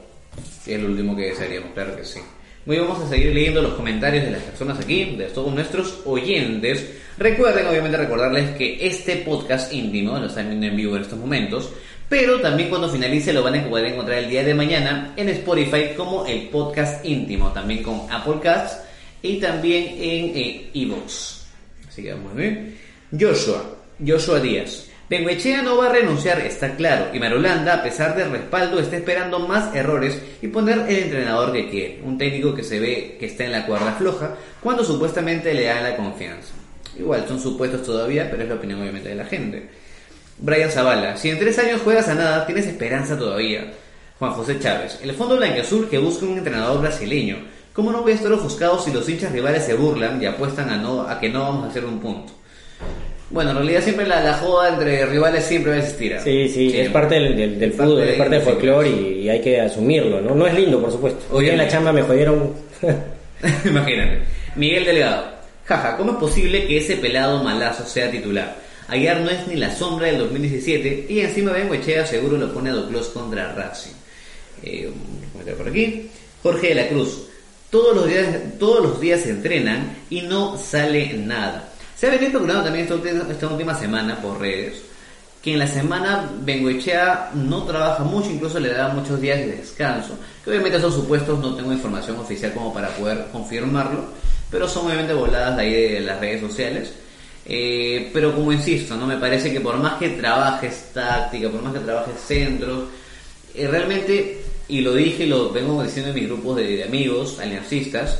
Es lo último que desearíamos, claro que sí. Muy vamos a seguir leyendo los comentarios de las personas aquí, de todos nuestros oyentes. Recuerden, obviamente, recordarles que este podcast íntimo lo están viendo en vivo en estos momentos, pero también cuando finalice lo van a poder encontrar el día de mañana en Spotify como el podcast íntimo, también con Apple Casts y también en eh, Evox. Así que vamos a ver. Joshua, Joshua Díaz. Benguechea no va a renunciar, está claro, y Marulanda, a pesar del respaldo, está esperando más errores y poner el entrenador que quiere, un técnico que se ve que está en la cuerda floja, cuando supuestamente le da la confianza. Igual, son supuestos todavía, pero es la opinión obviamente de la gente. Brian Zavala, si en tres años juegas a nada, tienes esperanza todavía. Juan José Chávez, el fondo blanqueazul que busca un entrenador brasileño. ¿Cómo no voy a estar ofuscado si los hinchas rivales se burlan y apuestan a, no, a que no vamos a hacer un punto? Bueno, en realidad siempre la, la joda entre rivales siempre va a existir. ¿ah? Sí, sí, es parte del, del, fútbol, es parte del folclore y, y hay que asumirlo, ¿no? No es lindo, por supuesto. Hoy en la chamba me jodieron. Imagínate. Miguel Delgado. Jaja, ¿cómo es posible que ese pelado malazo sea titular? Ayer no es ni la sombra del 2017 y encima Bengoechea seguro lo pone a Doclos contra Racing. Eh, por aquí. Jorge de la Cruz. Todos los días, todos los días se entrenan y no sale nada. Se ha venido especulando también esta última, esta última semana por redes que en la semana Bengoechea no trabaja mucho, incluso le da muchos días de descanso. Que obviamente son supuestos, no tengo información oficial como para poder confirmarlo, pero son obviamente voladas de ahí de las redes sociales. Eh, pero como insisto, no me parece que por más que trabajes táctica, por más que trabajes centros, eh, realmente, y lo dije y lo vengo diciendo en mis grupos de, de amigos, aliancistas,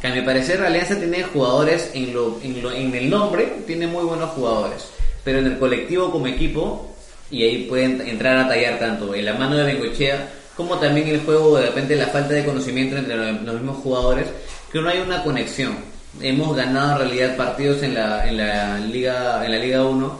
que a mi parecer Alianza tiene jugadores en, lo, en, lo- en el nombre, tiene muy buenos jugadores, pero en el colectivo como equipo, y ahí pueden entrar a tallar tanto en la mano de Bengochea como también el juego, de repente la falta de conocimiento entre los, mismos jugadores, que no hay una conexión. Hemos ganado en realidad partidos en la, en la Liga en la Liga 1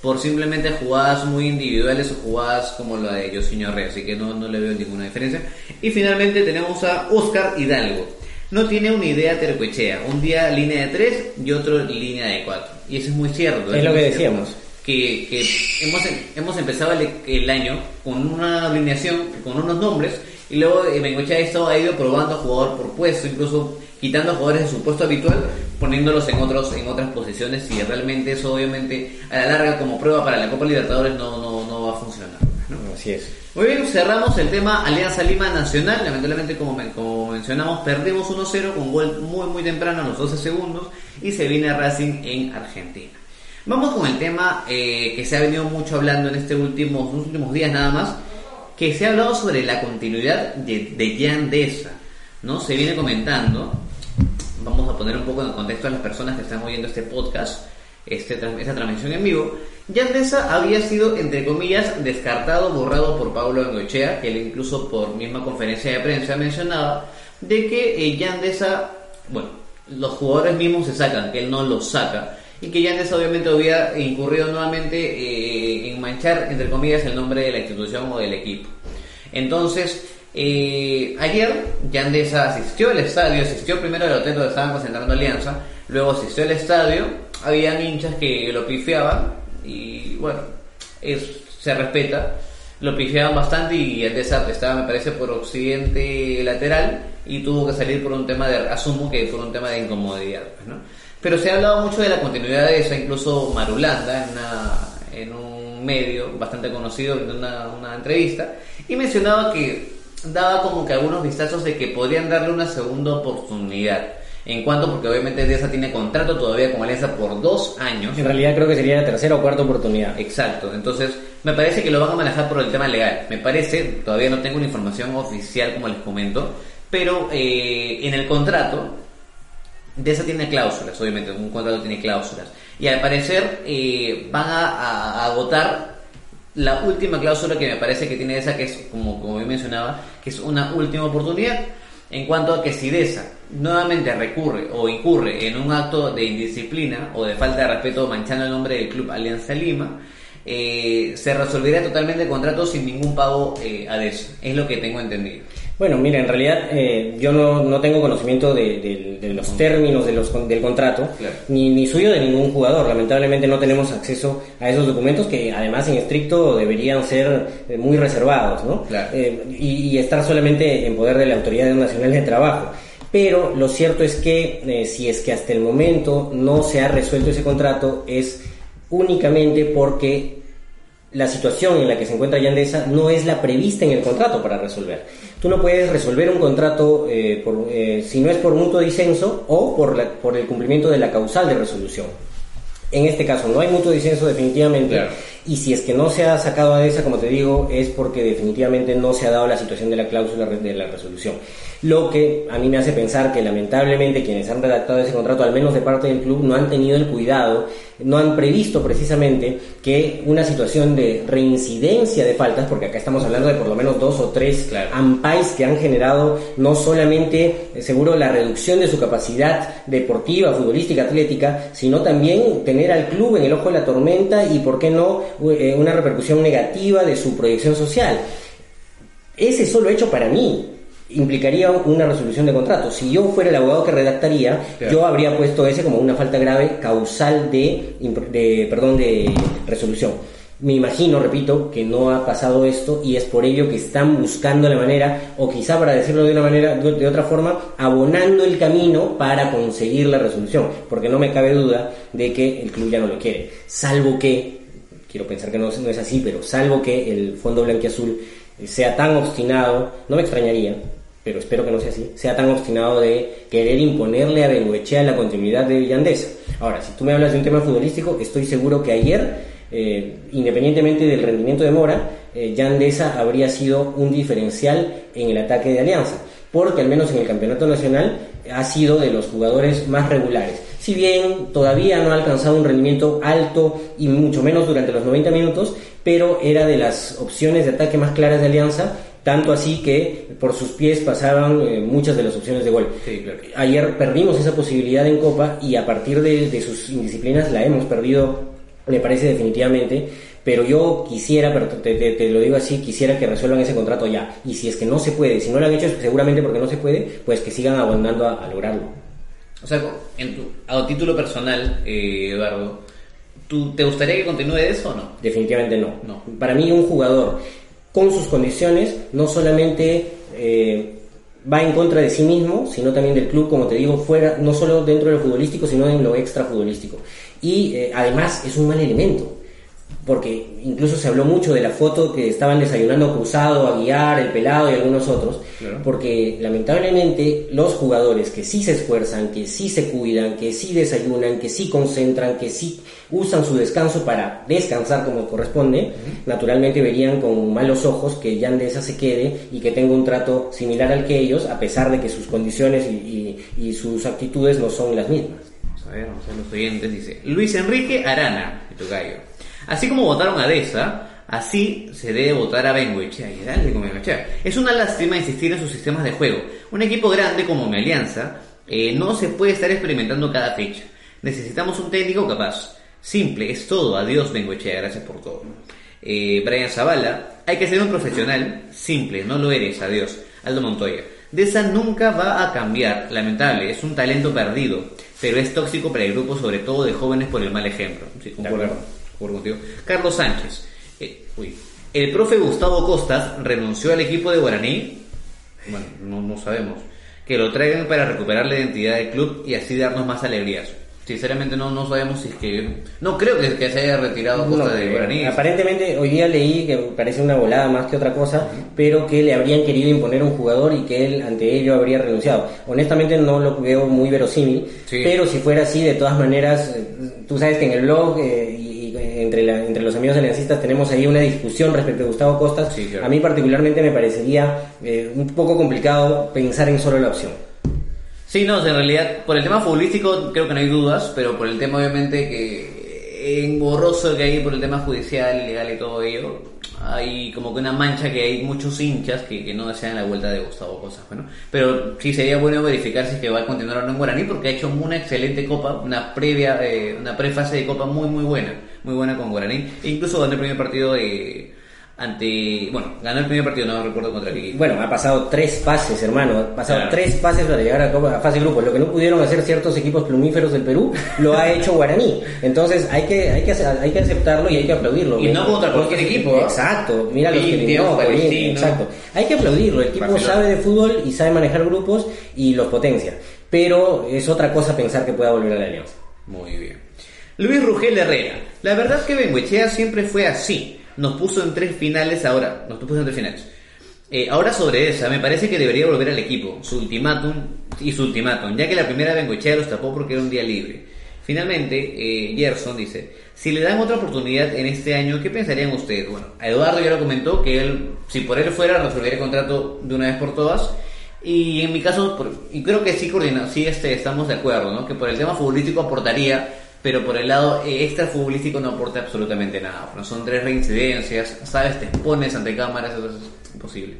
por simplemente jugadas muy individuales o jugadas como la de Josinho Rey, así que no, no le veo ninguna diferencia. Y finalmente tenemos a Oscar Hidalgo. No tiene una idea tercoechea, un día línea de 3 y otro línea de 4. Y eso es muy cierto. Es lo que cierto. decíamos. Que, que hemos, hemos empezado el, el año con una alineación, con unos nombres, y luego eh, Bengochea ha estado ha ido probando jugador por puesto, incluso quitando jugadores de su puesto habitual, poniéndolos en otros en otras posiciones, y realmente eso obviamente a la larga como prueba para la Copa Libertadores no, no, no va a funcionar. ¿No? Así es. Muy bien, cerramos el tema Alianza Lima Nacional. Lamentablemente, como, como mencionamos, perdimos 1-0 con gol muy muy temprano, a los 12 segundos, y se viene Racing en Argentina. Vamos con el tema eh, que se ha venido mucho hablando en este últimos, los últimos días nada más, que se ha hablado sobre la continuidad de, de Jan Deza, ¿no? Se viene comentando, vamos a poner un poco en contexto a las personas que están oyendo este podcast, este, esta transmisión en vivo. Yandesa había sido, entre comillas, descartado, borrado por Pablo Bengochea, que él incluso por misma conferencia de prensa mencionaba, de que eh, Yandesa, bueno, los jugadores mismos se sacan, que él no los saca, y que Yandesa obviamente había incurrido nuevamente eh, en manchar, entre comillas, el nombre de la institución o del equipo. Entonces, eh, ayer Yandesa asistió al estadio, asistió primero al hotel donde estaban concentrando Alianza, luego asistió al estadio, habían hinchas que lo pifiaban y bueno, es- se respeta, lo pifiaban bastante y Yandesa estaba me parece por occidente lateral y tuvo que salir por un tema de, asumo que por un tema de incomodidad, pues, ¿no? Pero se ha hablado mucho de la continuidad de eso, incluso Marulanda en, una- en un medio bastante conocido, en una, una entrevista, y mencionaba que daba como que algunos vistazos de que podrían darle una segunda oportunidad. En cuanto, porque obviamente Deza tiene contrato todavía con Alianza por dos años. En realidad creo que sería la tercera o cuarta oportunidad. Exacto, entonces me parece que lo van a manejar por el tema legal. Me parece, todavía no tengo una información oficial como les comento, pero eh, en el contrato, de esa tiene cláusulas, obviamente, un contrato tiene cláusulas. Y al parecer eh, van a, a- a agotar la última cláusula que me parece que tiene esa, que es, como, como yo mencionaba, que es una última oportunidad. En cuanto a que si Deza nuevamente recurre o incurre en un acto de indisciplina o de falta de respeto manchando el nombre del club Alianza Lima, eh, se resolverá totalmente el contrato sin ningún pago eh, a. Es lo que tengo entendido. Bueno, mira, en realidad eh, yo no, no tengo conocimiento de, de- de los términos de los, del contrato, Claro. ni, ni suyo de ningún jugador. Lamentablemente no tenemos acceso a esos documentos que además en estricto deberían ser eh, muy reservados, ¿no? Claro. Eh, y, y estar solamente en poder de la Autoridad Nacional de Trabajo. Pero lo cierto es que eh, si es que hasta el momento no se ha resuelto ese contrato es únicamente porque la situación en la que se encuentra Yandesa no es la prevista en el contrato para resolver. Tú no puedes resolver un contrato eh, por, eh, si no es por mutuo disenso o por, la- por el cumplimiento de la causal de resolución. En este caso no hay mutuo disenso definitivamente. Y si es que no se ha sacado a esa, como te digo, es porque definitivamente no se ha dado la situación de la cláusula de la resolución. Lo que a mí me hace pensar que lamentablemente quienes han redactado ese contrato, al menos de parte del club, no han tenido el cuidado, no han previsto precisamente que una situación de reincidencia de faltas, porque acá estamos hablando de por lo menos dos o tres Claro. ampais que han generado no solamente, eh, seguro, la reducción de su capacidad deportiva, futbolística, atlética, sino también tener al club en el ojo de la tormenta y, ¿por qué no?, una repercusión negativa de su proyección social. Ese solo hecho para mí implicaría una resolución de contrato. Si yo fuera el abogado que redactaría, Claro. yo habría puesto ese como una falta grave causal de, de perdón de resolución. Me imagino, repito, que no ha pasado esto y es por ello que están buscando la manera, o quizá para decirlo de una manera, de otra forma, abonando el camino para conseguir la resolución, porque no me cabe duda de que el club ya no lo quiere, salvo que, quiero pensar que no, es- así, pero salvo que el Fondo Blanquiazul sea tan obstinado, no me extrañaría, pero espero que no sea así, sea tan obstinado de querer imponerle a Bengoechea la continuidad de Villandesa. Ahora, si tú me hablas de un tema futbolístico, estoy seguro que ayer, eh, independientemente del rendimiento de Mora, eh, Yandesa habría sido un diferencial en el ataque de Alianza, porque al menos en el campeonato nacional ha sido de los jugadores más regulares. Si bien todavía no ha alcanzado un rendimiento alto y mucho menos durante los 90 minutos, pero era de las opciones de ataque más claras de Alianza, tanto así que por sus pies pasaban eh, muchas de las opciones de gol. Sí, claro. Ayer perdimos esa posibilidad en Copa y a partir de, de sus indisciplinas la hemos perdido, me parece definitivamente. Pero yo quisiera, pero te, te- te lo digo así, quisiera que resuelvan ese contrato ya. Y si es que no se puede, si no lo han hecho es seguramente porque no se puede, pues que sigan abondando a, a lograrlo. O sea, en tu, a título personal, eh, Eduardo, ¿tú, ¿te gustaría que continúe eso o no? Definitivamente no. No. Para mí un jugador con sus condiciones no solamente eh, va en contra de sí mismo, sino también del club, como te digo, fuera, no solo dentro de lo futbolístico, sino en lo extra futbolístico. Y eh, además es un mal elemento. Porque incluso se habló mucho de la foto que estaban desayunando Cruzado, Aguiar, El Pelado y algunos otros. Claro. Porque lamentablemente los jugadores que sí se esfuerzan, que sí se cuidan, que sí desayunan, que sí concentran, que sí usan su descanso para descansar como corresponde, naturalmente verían con malos ojos que Yandesa se quede y que tenga un trato similar al que ellos, a pesar de que sus condiciones y, y- y sus actitudes no son las mismas. Vamos a ver, vamos a ver los oyentes. Dice Luis Enrique Arana, de Tocayo. Así como votaron a Deza, así se debe votar a Bengoechea. Y dale con. Es una lástima insistir en sus sistemas de juego. Un equipo grande como mi Alianza eh, no se puede estar experimentando cada fecha. Necesitamos un técnico capaz. Simple, es todo. Adiós, Bengoechea, gracias por todo. Eh, Brian Zavala, hay que ser un profesional. Simple, no lo eres, adiós. Aldo Montoya. Deza nunca va a cambiar, lamentable, es un talento perdido, pero es tóxico para el grupo, sobre todo de jóvenes por el mal ejemplo. Concuerdo contigo. Carlos Sánchez, eh, uy, el profe Gustavo Costas renunció al equipo de Guaraní, bueno, no, no sabemos, que lo traigan para recuperar la identidad del club y así darnos más alegrías. Sinceramente no, no sabemos si es que... No creo que, que se haya retirado Costas No, de Guaraní. Aparentemente hoy día leí que parece una volada más que otra cosa, pero que le habrían querido imponer un jugador y que él ante ello habría renunciado. Honestamente no lo veo muy verosímil, Sí. pero si fuera así, de todas maneras, eh, tú sabes que en el blog eh, y, y entre, la- entre los amigos aliancistas tenemos ahí una discusión respecto a Gustavo Costas. Sí, claro. A mí particularmente me parecería eh, un poco complicado pensar en solo la opción. Sí, no, en realidad, por el tema futbolístico creo que no hay dudas, pero por el tema obviamente que engorroso que hay por el tema judicial, legal y todo ello, hay como que una mancha que hay muchos hinchas que, que no desean la vuelta de Gustavo Cosas, bueno. Pero sí sería bueno verificar si es que va a continuar o no en Guaraní, porque ha hecho una excelente copa, una previa, eh, una prefase de copa muy muy buena, muy buena con Guaraní. E incluso ganó el primer partido de ante, bueno, ganó el primer partido, no recuerdo contra qué equipo. Bueno, ha pasado tres pases, hermano. Ha pasado Claro. tres pases para llegar a, Copa- a fase de grupo. Lo que no pudieron hacer ciertos equipos plumíferos del Perú, lo ha hecho Guaraní. Entonces hay que, hay que, hay que aceptarlo y hay que aplaudirlo. Y no contra cualquier equipo, ¿eh? Exacto. Mira los que Palestino. Exacto. Hay que aplaudirlo. El Barcelona. sabe de fútbol y sabe manejar grupos y los potencia. Pero es otra cosa pensar que pueda volver a la alianza. Muy bien. Luis Rugel Herrera. La verdad es que Benguechea siempre fue así. Nos puso en tres finales ahora. Nos puso en tres finales. Eh, ahora sobre esa, me parece que debería volver al equipo. Su ultimátum y su ultimátum, ya que la primera Benguechea los tapó porque era un día libre. Finalmente, eh, Gerson dice, si le dan otra oportunidad en este año, ¿qué pensarían ustedes? Bueno, Eduardo ya lo comentó que él, si por él fuera, resolvería el contrato de una vez por todas. Y en mi caso, y creo que sí, coordina, sí este, estamos de acuerdo, ¿no? Que por el tema futbolístico aportaría, pero por el lado extra futbolístico no aporta absolutamente nada. ¿no? Son tres reincidencias, sabes, te expones ante cámaras, eso es imposible.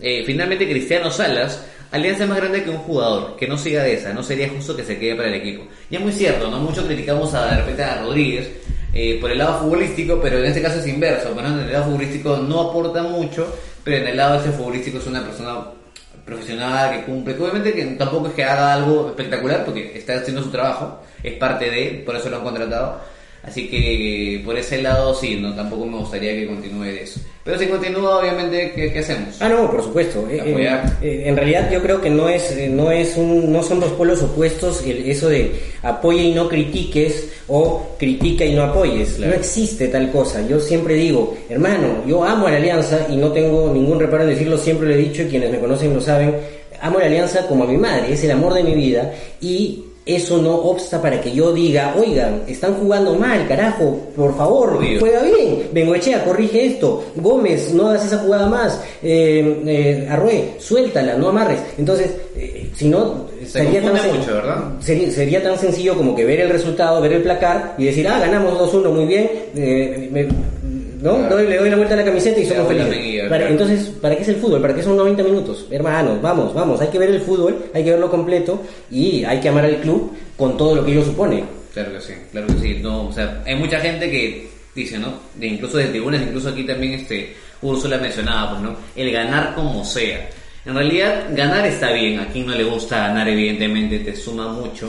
Eh, finalmente, Cristiano Salas, alianza más grande que un jugador, que no siga de esa, no sería justo que se quede para el equipo. Y es muy cierto, ¿no? Mucho criticamos a, de repente a Rodríguez eh, por el lado futbolístico, pero en este caso es inverso, bueno, en el lado futbolístico no aporta mucho, pero en el lado ese futbolístico es una persona profesional que cumple, que obviamente que tampoco es que haga algo espectacular, porque está haciendo su trabajo, es parte de, por eso lo han contratado. Así que por ese lado sí, no tampoco me gustaría que continúe eso. Pero si continúa, obviamente, ¿qué, qué hacemos? Ah, no, por supuesto. Eh, eh, eh, en realidad yo creo que no es, eh, no es un, no son dos polos opuestos eso de apoya y no critiques o critica y no apoyes. Claro. No existe tal cosa. Yo siempre digo, hermano, yo amo a la alianza y no tengo ningún reparo en decirlo, siempre lo he dicho y quienes me conocen lo saben. Amo a la alianza como a mi madre, es el amor de mi vida y eso no obsta para que yo diga, oigan, están jugando mal, carajo, por favor, Obvio. juega bien. Bengoechea, corrige esto. Gómez, no hagas esa jugada más. Eh, eh, Arrué, suéltala, no amarres. Entonces, eh, si no, Se confunde mucho, ¿verdad? Sería, sería tan sencillo como que ver el resultado, ver el placar y decir, ah, ganamos 2-1, muy bien. eh, me- ¿No? Claro. Doy- le doy la vuelta a la camiseta y somos felices. Para- claro. entonces, ¿para qué es el fútbol? ¿Para qué son 90 minutos? Hermanos, vamos, vamos. Hay que ver el fútbol, hay que verlo completo y hay que amar al club con todo lo que ello supone. Claro que sí, claro que sí. No, o sea, hay mucha gente que dice, ¿no? De, incluso de tribunas, incluso aquí también este Úrsula mencionaba, pues, ¿no? El ganar como sea. En realidad, ganar está bien. A quien no le gusta ganar, evidentemente, te suma mucho.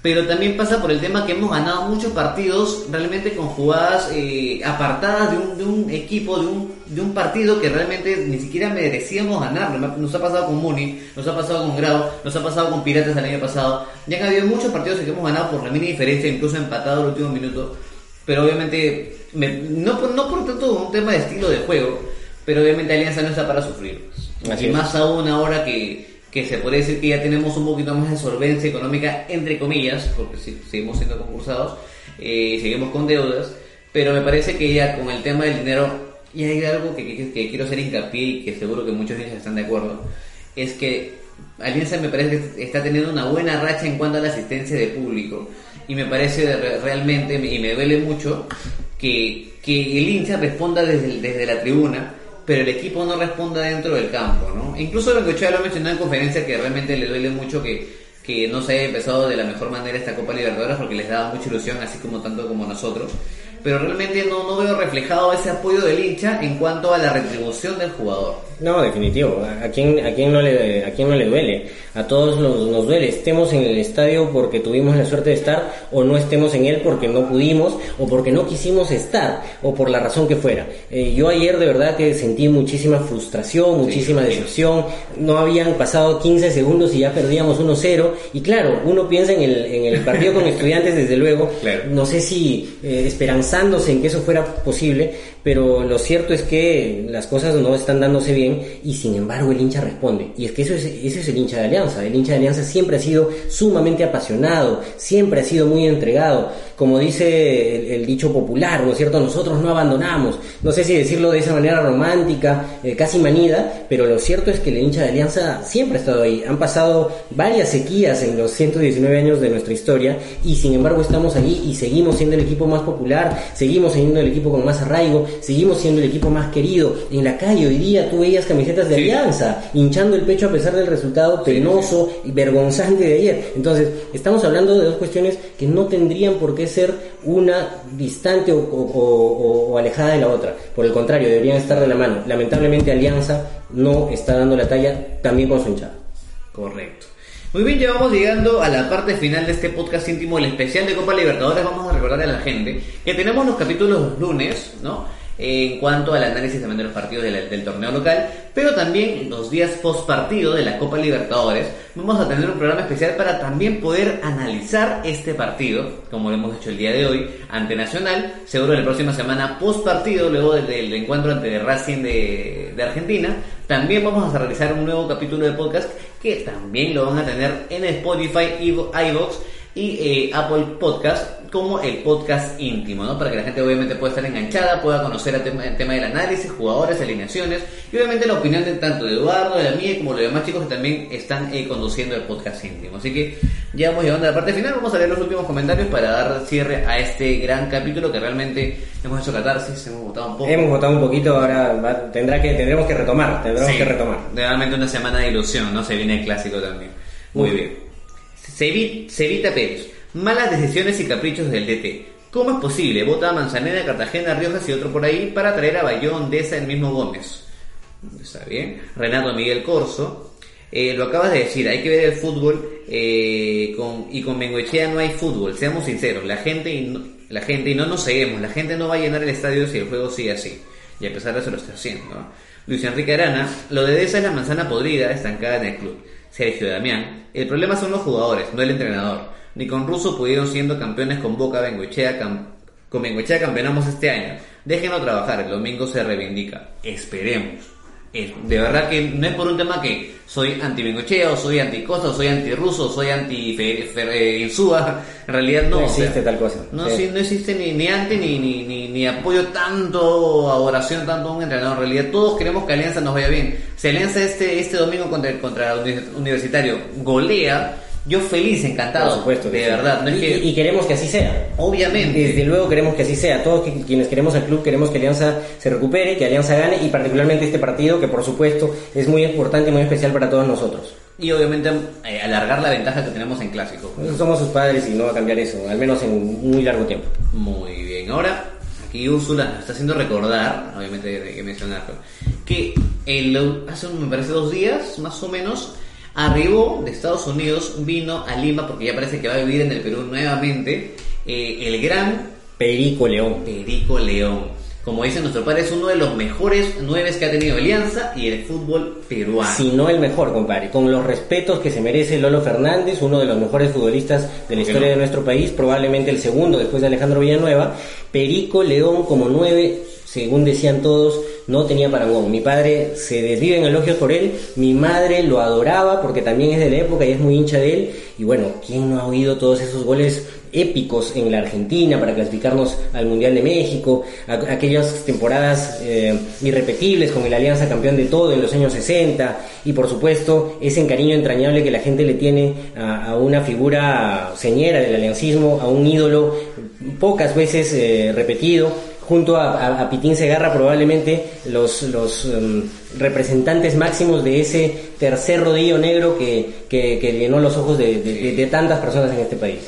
Pero también pasa por el tema que hemos ganado muchos partidos realmente con jugadas eh, apartadas de un, de un equipo, de un, de un partido que realmente ni siquiera merecíamos ganarlo. Nos ha pasado con Muni, nos ha pasado con Grau, nos ha pasado con Piratas el año pasado. Ya han habido muchos partidos que hemos ganado por la mínima diferencia, incluso empatado el último minuto. Pero obviamente, me- no, por, no por tanto un tema de estilo de juego, pero obviamente Alianza no está para sufrir. Así y es. más aún ahora que, que se puede decir que ya tenemos un poquito más de solvencia económica, entre comillas, porque sí- seguimos siendo concursados, eh, seguimos con deudas, pero me parece que ya con el tema del dinero, y hay algo que, que- que quiero hacer hincapié y que seguro que muchos de ellos están de acuerdo, es que Alianza me parece que está teniendo una buena racha en cuanto a la asistencia de público, y me parece realmente, y me duele mucho, que, que el hincha responda desde, desde la tribuna, pero el equipo no responda dentro del campo, ¿no? Incluso Bengochea lo ha mencionado en conferencia que realmente le duele mucho que, que no se haya empezado de la mejor manera esta Copa Libertadores porque les daba mucha ilusión, así como tanto como nosotros. Pero realmente no, no veo reflejado ese apoyo del hincha en cuanto a la retribución del jugador. No, definitivo. ¿A quién, a quién, no, le, a quién no le duele? A todos nos, nos duele. Estemos en el estadio porque tuvimos la suerte de estar o no estemos en él porque no pudimos o porque no quisimos estar o por la razón que fuera. Eh, yo ayer de verdad que sentí muchísima frustración, muchísima sí. decepción. No habían pasado 15 segundos y ya perdíamos 1-0. Y claro, uno piensa en el, en el partido con estudiantes desde luego. Claro. No sé si eh, en que eso fuera posible, pero lo cierto es que las cosas no están dándose bien y sin embargo el hincha responde. Y es que eso es, ese es el hincha de Alianza. El hincha de Alianza siempre ha sido sumamente apasionado, siempre ha sido muy entregado. Como dice el, dicho popular, ¿no es cierto? Nosotros no abandonamos. No sé si decirlo de esa manera romántica, eh, casi manida, pero lo cierto es que el hincha de Alianza siempre ha estado ahí. Han pasado varias sequías en los 119 años de nuestra historia y sin embargo estamos allí y seguimos siendo el equipo más popular, seguimos siendo el equipo con más arraigo, seguimos siendo el equipo más querido. En la calle hoy día tú veías camisetas de Sí. Alianza, hinchando el pecho a pesar del resultado penoso y vergonzante de ayer. Entonces, estamos hablando de dos cuestiones que no tendrían por qué ser una distante o, o- o- o alejada de la otra. Por el contrario, deberían estar de la mano. Lamentablemente Alianza no está dando la talla también con su hinchada. Correcto. Muy bien, ya vamos llegando a la parte final de este podcast íntimo, el especial de Copa Libertadores. Vamos a recordar a la gente que tenemos los capítulos los lunes, ¿no? En cuanto al análisis también de los partidos del, torneo local, pero también los días post partido de la Copa Libertadores, vamos a tener un programa especial para también poder analizar este partido, como lo hemos hecho el día de hoy, ante Nacional. Seguro la próxima semana post partido, luego del, encuentro ante Racing de, Argentina, también vamos a realizar un nuevo capítulo de podcast que también lo van a tener en Spotify, Ivo- iVoox y eh, Apple Podcast como el podcast íntimo, ¿no? Para que la gente obviamente pueda estar enganchada, pueda conocer el tema, el tema del análisis, jugadores, alineaciones y obviamente la opinión de tanto de Eduardo, de la mía como de los demás chicos que también están eh, conduciendo el podcast íntimo. Así que ya vamos llegando a la parte final, vamos a leer los últimos comentarios para dar cierre a este gran capítulo que realmente hemos hecho catarsis, hemos votado un poco. Hemos votado un poquito, ahora va- tendrá que, tendremos que retomar, tendremos Sí, que retomar. Realmente una semana de ilusión, ¿no? Se viene el clásico también. Muy bien. Cevi- Cevita Pérez. Malas decisiones y caprichos del DT. ¿Cómo es posible? Vota a Manzaneda, Cartagena, Riojas y otro por ahí para traer a Bayón, Deza, el mismo Gómez. Está bien. Renato Miguel Corso. Eh, lo acabas de decir, hay que ver el fútbol eh, con, y con Bengoechea no hay fútbol, seamos sinceros, la gente, y no, la gente y no nos seguimos, la gente no va a llenar el estadio si el juego sigue así, y a pesar de eso lo está haciendo. Luis Enrique Arana, lo de Deza es la manzana podrida estancada en el club. Sergio Damián, el problema son los jugadores, no el entrenador. Ni con Russo pudieron siendo campeones con Boca Bengoechea, cam- con Bengoechea campeonamos este año. Déjenlo trabajar, el domingo se reivindica. Esperemos. Eh, de verdad que no es por un tema que soy anti Bengochea o soy anti Costa o soy anti Russo o soy anti Insúa. En realidad no. No o sea, existe tal cosa. No, Sí. sí, no existe ni, ni anti ni, ni, ni, ni apoyo tanto a oración, tanto a un entrenador. En realidad todos queremos que Alianza nos vaya bien. Si Alianza este, este domingo contra, contra Uni- Universitario golea, yo feliz, encantado. Por supuesto. De sí. verdad. No es y, que, y queremos que así sea. obviamente. Desde luego queremos que así sea. Todos que- quienes queremos al club queremos que Alianza se recupere, que Alianza gane y particularmente este partido que por supuesto es muy importante y muy especial para todos nosotros. Y obviamente eh, alargar la ventaja que tenemos en clásico. Somos sus padres y no va a cambiar eso, al menos en muy largo tiempo. Muy bien, ahora aquí Úrsula nos está haciendo recordar, obviamente hay que mencionarlo, que el, hace me parece dos días más o menos arribó de Estados Unidos, vino a Lima porque ya parece que va a vivir en el Perú nuevamente, eh, el gran Perico León. Perico León. Como dice nuestro padre, es uno de los mejores nueves que ha tenido Alianza y el fútbol peruano. Si no el mejor, compadre. Con los respetos que se merece Lolo Fernández, uno de los mejores futbolistas de la historia no? de nuestro país, probablemente el segundo después de Alejandro Villanueva. Perico León como nueve, según decían todos, no tenía parangón. Mi padre se desvive en elogios por él, mi madre lo adoraba porque también es de la época y es muy hincha de él. Y bueno, ¿quién no ha oído todos esos goles épicos en la Argentina para clasificarnos al Mundial de México? Aquellas temporadas eh, irrepetibles con el Alianza campeón de todo en los años 60 y por supuesto ese encariño entrañable que la gente le tiene a, a una figura señera del aliancismo, a un ídolo pocas veces eh, repetido junto a, a- a Pitín Segarra probablemente los, los em, representantes máximos de ese tercer rodillo negro que, que- que llenó los ojos de, de- de- de tantas personas en este país.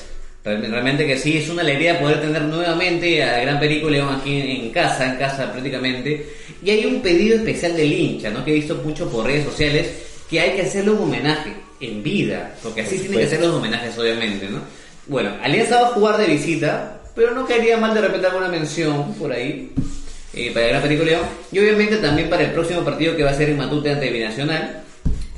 Real- Realmente que sí, es una alegría poder tener nuevamente a Gran Perico León aquí en, en casa, en casa prácticamente. Y hay un pedido especial del hincha, ¿no? Que he visto mucho por redes sociales, que hay que hacerle un homenaje en vida, porque así Por tienen que supuesto. ser los homenajes, obviamente, ¿no? Bueno, Alianza va a jugar de visita, pero no caería mal de repente alguna mención por ahí eh, para el Gran Perico León. Y obviamente también para el próximo partido que va a ser en Matute ante Binacional.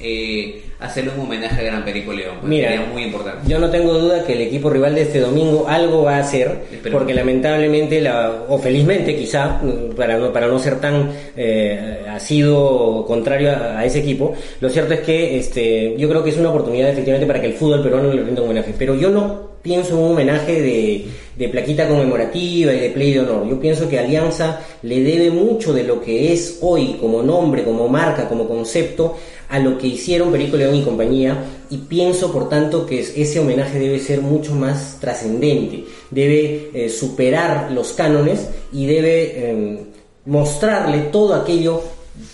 eh, hacerle un homenaje a Gran Perico León. Pues, Mira, sería muy importante. Yo no tengo duda que el equipo rival de este domingo algo va a hacer, Esperemos. porque lamentablemente, la, o felizmente quizá, para no, para no ser tan eh, asido contrario a, a ese equipo, lo cierto es que este, yo creo que es una oportunidad efectivamente para que el fútbol peruano le rinda un homenaje. Pero yo no pienso en un homenaje de, de plaquita conmemorativa y de play de honor. Yo pienso que Alianza le debe mucho de lo que es hoy como nombre, como marca, como concepto a lo que hicieron Perico León y compañía y pienso por tanto que es- ese homenaje debe ser mucho más trascendente, debe eh, superar los cánones y debe eh, mostrarle todo aquello,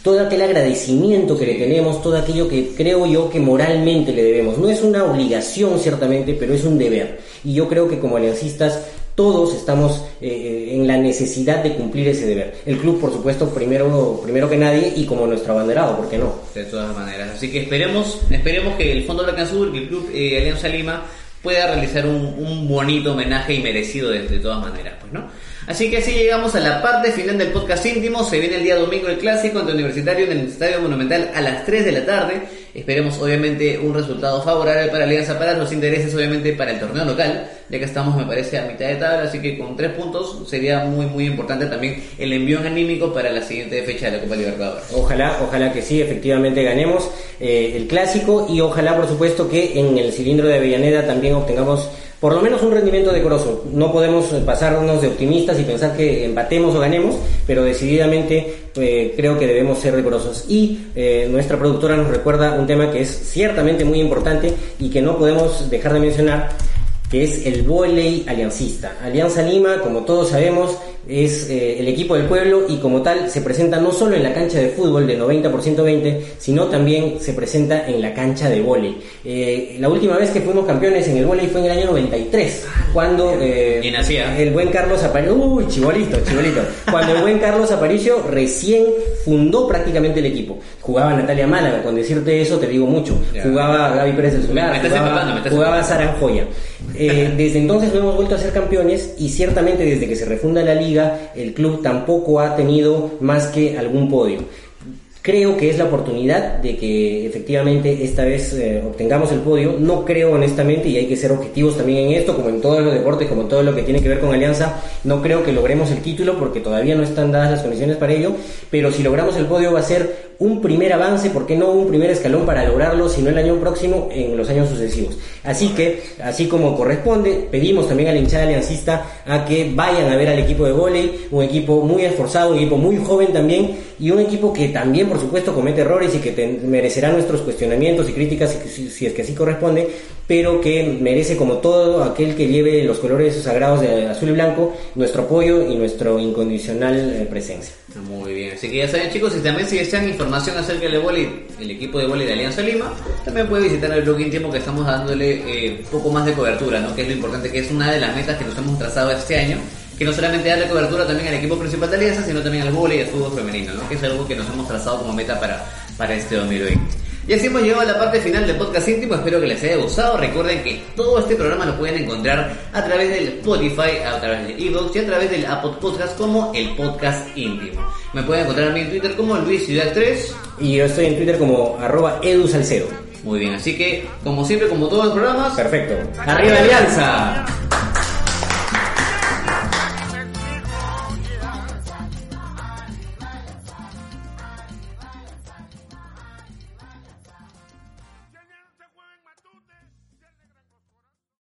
todo aquel agradecimiento que le tenemos, todo aquello que creo yo que moralmente le debemos. No es una obligación ciertamente, pero es un deber. Y yo creo que como aliancistas todos estamos eh, en la necesidad de cumplir ese deber. El club, por supuesto, primero, primero que nadie y como nuestro abanderado, ¿por qué no? De todas maneras. Así que esperemos, esperemos que el Fondo Blanca Azul, que el Club eh, Alianza Lima, pueda realizar un, un bonito homenaje y merecido de, de todas maneras, pues, ¿no? Así que así llegamos a la parte final del podcast íntimo. Se viene el día domingo el clásico ante Universitario en el Estadio Monumental a las 3 de la tarde. Esperemos obviamente un resultado favorable para Alianza, para los intereses obviamente para el torneo local, ya que estamos me parece a mitad de tabla, así que con tres puntos sería muy muy importante también el envío anímico para la siguiente fecha de la Copa Libertadores. Ojalá, ojalá que sí, efectivamente ganemos eh, el clásico y ojalá, por supuesto, que en el cilindro de Avellaneda también obtengamos por lo menos un rendimiento decoroso. No podemos pasarnos de optimistas y pensar que empatemos o ganemos, pero decididamente eh, creo que debemos ser decorosos. Y eh, nuestra productora nos recuerda un tema que es ciertamente muy importante y que no podemos dejar de mencionar que es el volei aliancista. Alianza Lima, como todos sabemos, es eh, el equipo del pueblo y como tal se presenta no solo en la cancha de fútbol de 90 por 120, sino también se presenta en la cancha de volei. Eh, la última vez que fuimos campeones en el volei fue en el año 93, cuando eh, Y nacía. el buen Carlos Aparicio, uy, chibolito, chibolito, cuando el buen Carlos Aparicio recién fundó prácticamente el equipo. Jugaba Natalia Málaga, con decirte eso te digo mucho. Jugaba Gaby Pérez del Solar, jugaba, jugaba empapando. Eh, desde entonces no hemos vuelto a ser campeones y ciertamente desde que se refunda la liga el club tampoco ha tenido más que algún podio. Creo que es la oportunidad de que efectivamente esta vez eh, obtengamos el podio. No creo honestamente, y hay que ser objetivos también en esto, como en todos los deportes, como todo lo que tiene que ver con Alianza, no creo que logremos el título porque todavía no están dadas las condiciones para ello, pero si logramos el podio va a ser un primer avance, ¿por qué no un primer escalón para lograrlo, si no el año próximo, en los años sucesivos? Así que, así como corresponde, pedimos también a la hinchada aliancista a que vayan a ver al equipo de vóley, un equipo muy esforzado, un equipo muy joven también, y un equipo que también, por supuesto, comete errores y que merecerá nuestros cuestionamientos y críticas si es que así corresponde, pero que merece, como todo aquel que lleve los colores sagrados de azul y blanco, nuestro apoyo y nuestra incondicional eh, presencia. Muy bien, así que ya saben chicos, y también si desean información acerca del vóley, el equipo de vóley de Alianza Lima, también pueden visitar el blog íntimo que estamos dándole eh, poco más de cobertura, ¿no? que es lo importante, que es una de las metas que nos hemos trazado este año, que no solamente darle cobertura también al equipo principal de Alianza, sino también al vóley y al fútbol femenino, ¿no? que es algo que nos hemos trazado como meta para, para este 2020. Y así hemos llegado a la parte final del podcast íntimo, espero que les haya gustado. Recuerden que todo este programa lo pueden encontrar a través del Spotify, a través de Evox y a través del Apple Podcast como el podcast íntimo. Me pueden encontrar a mí en Twitter como Luis Ciudad 3. Y yo estoy en Twitter como arroba. Muy bien, así que como siempre, como todos los programas, Perfecto. ¡Arriba Alianza!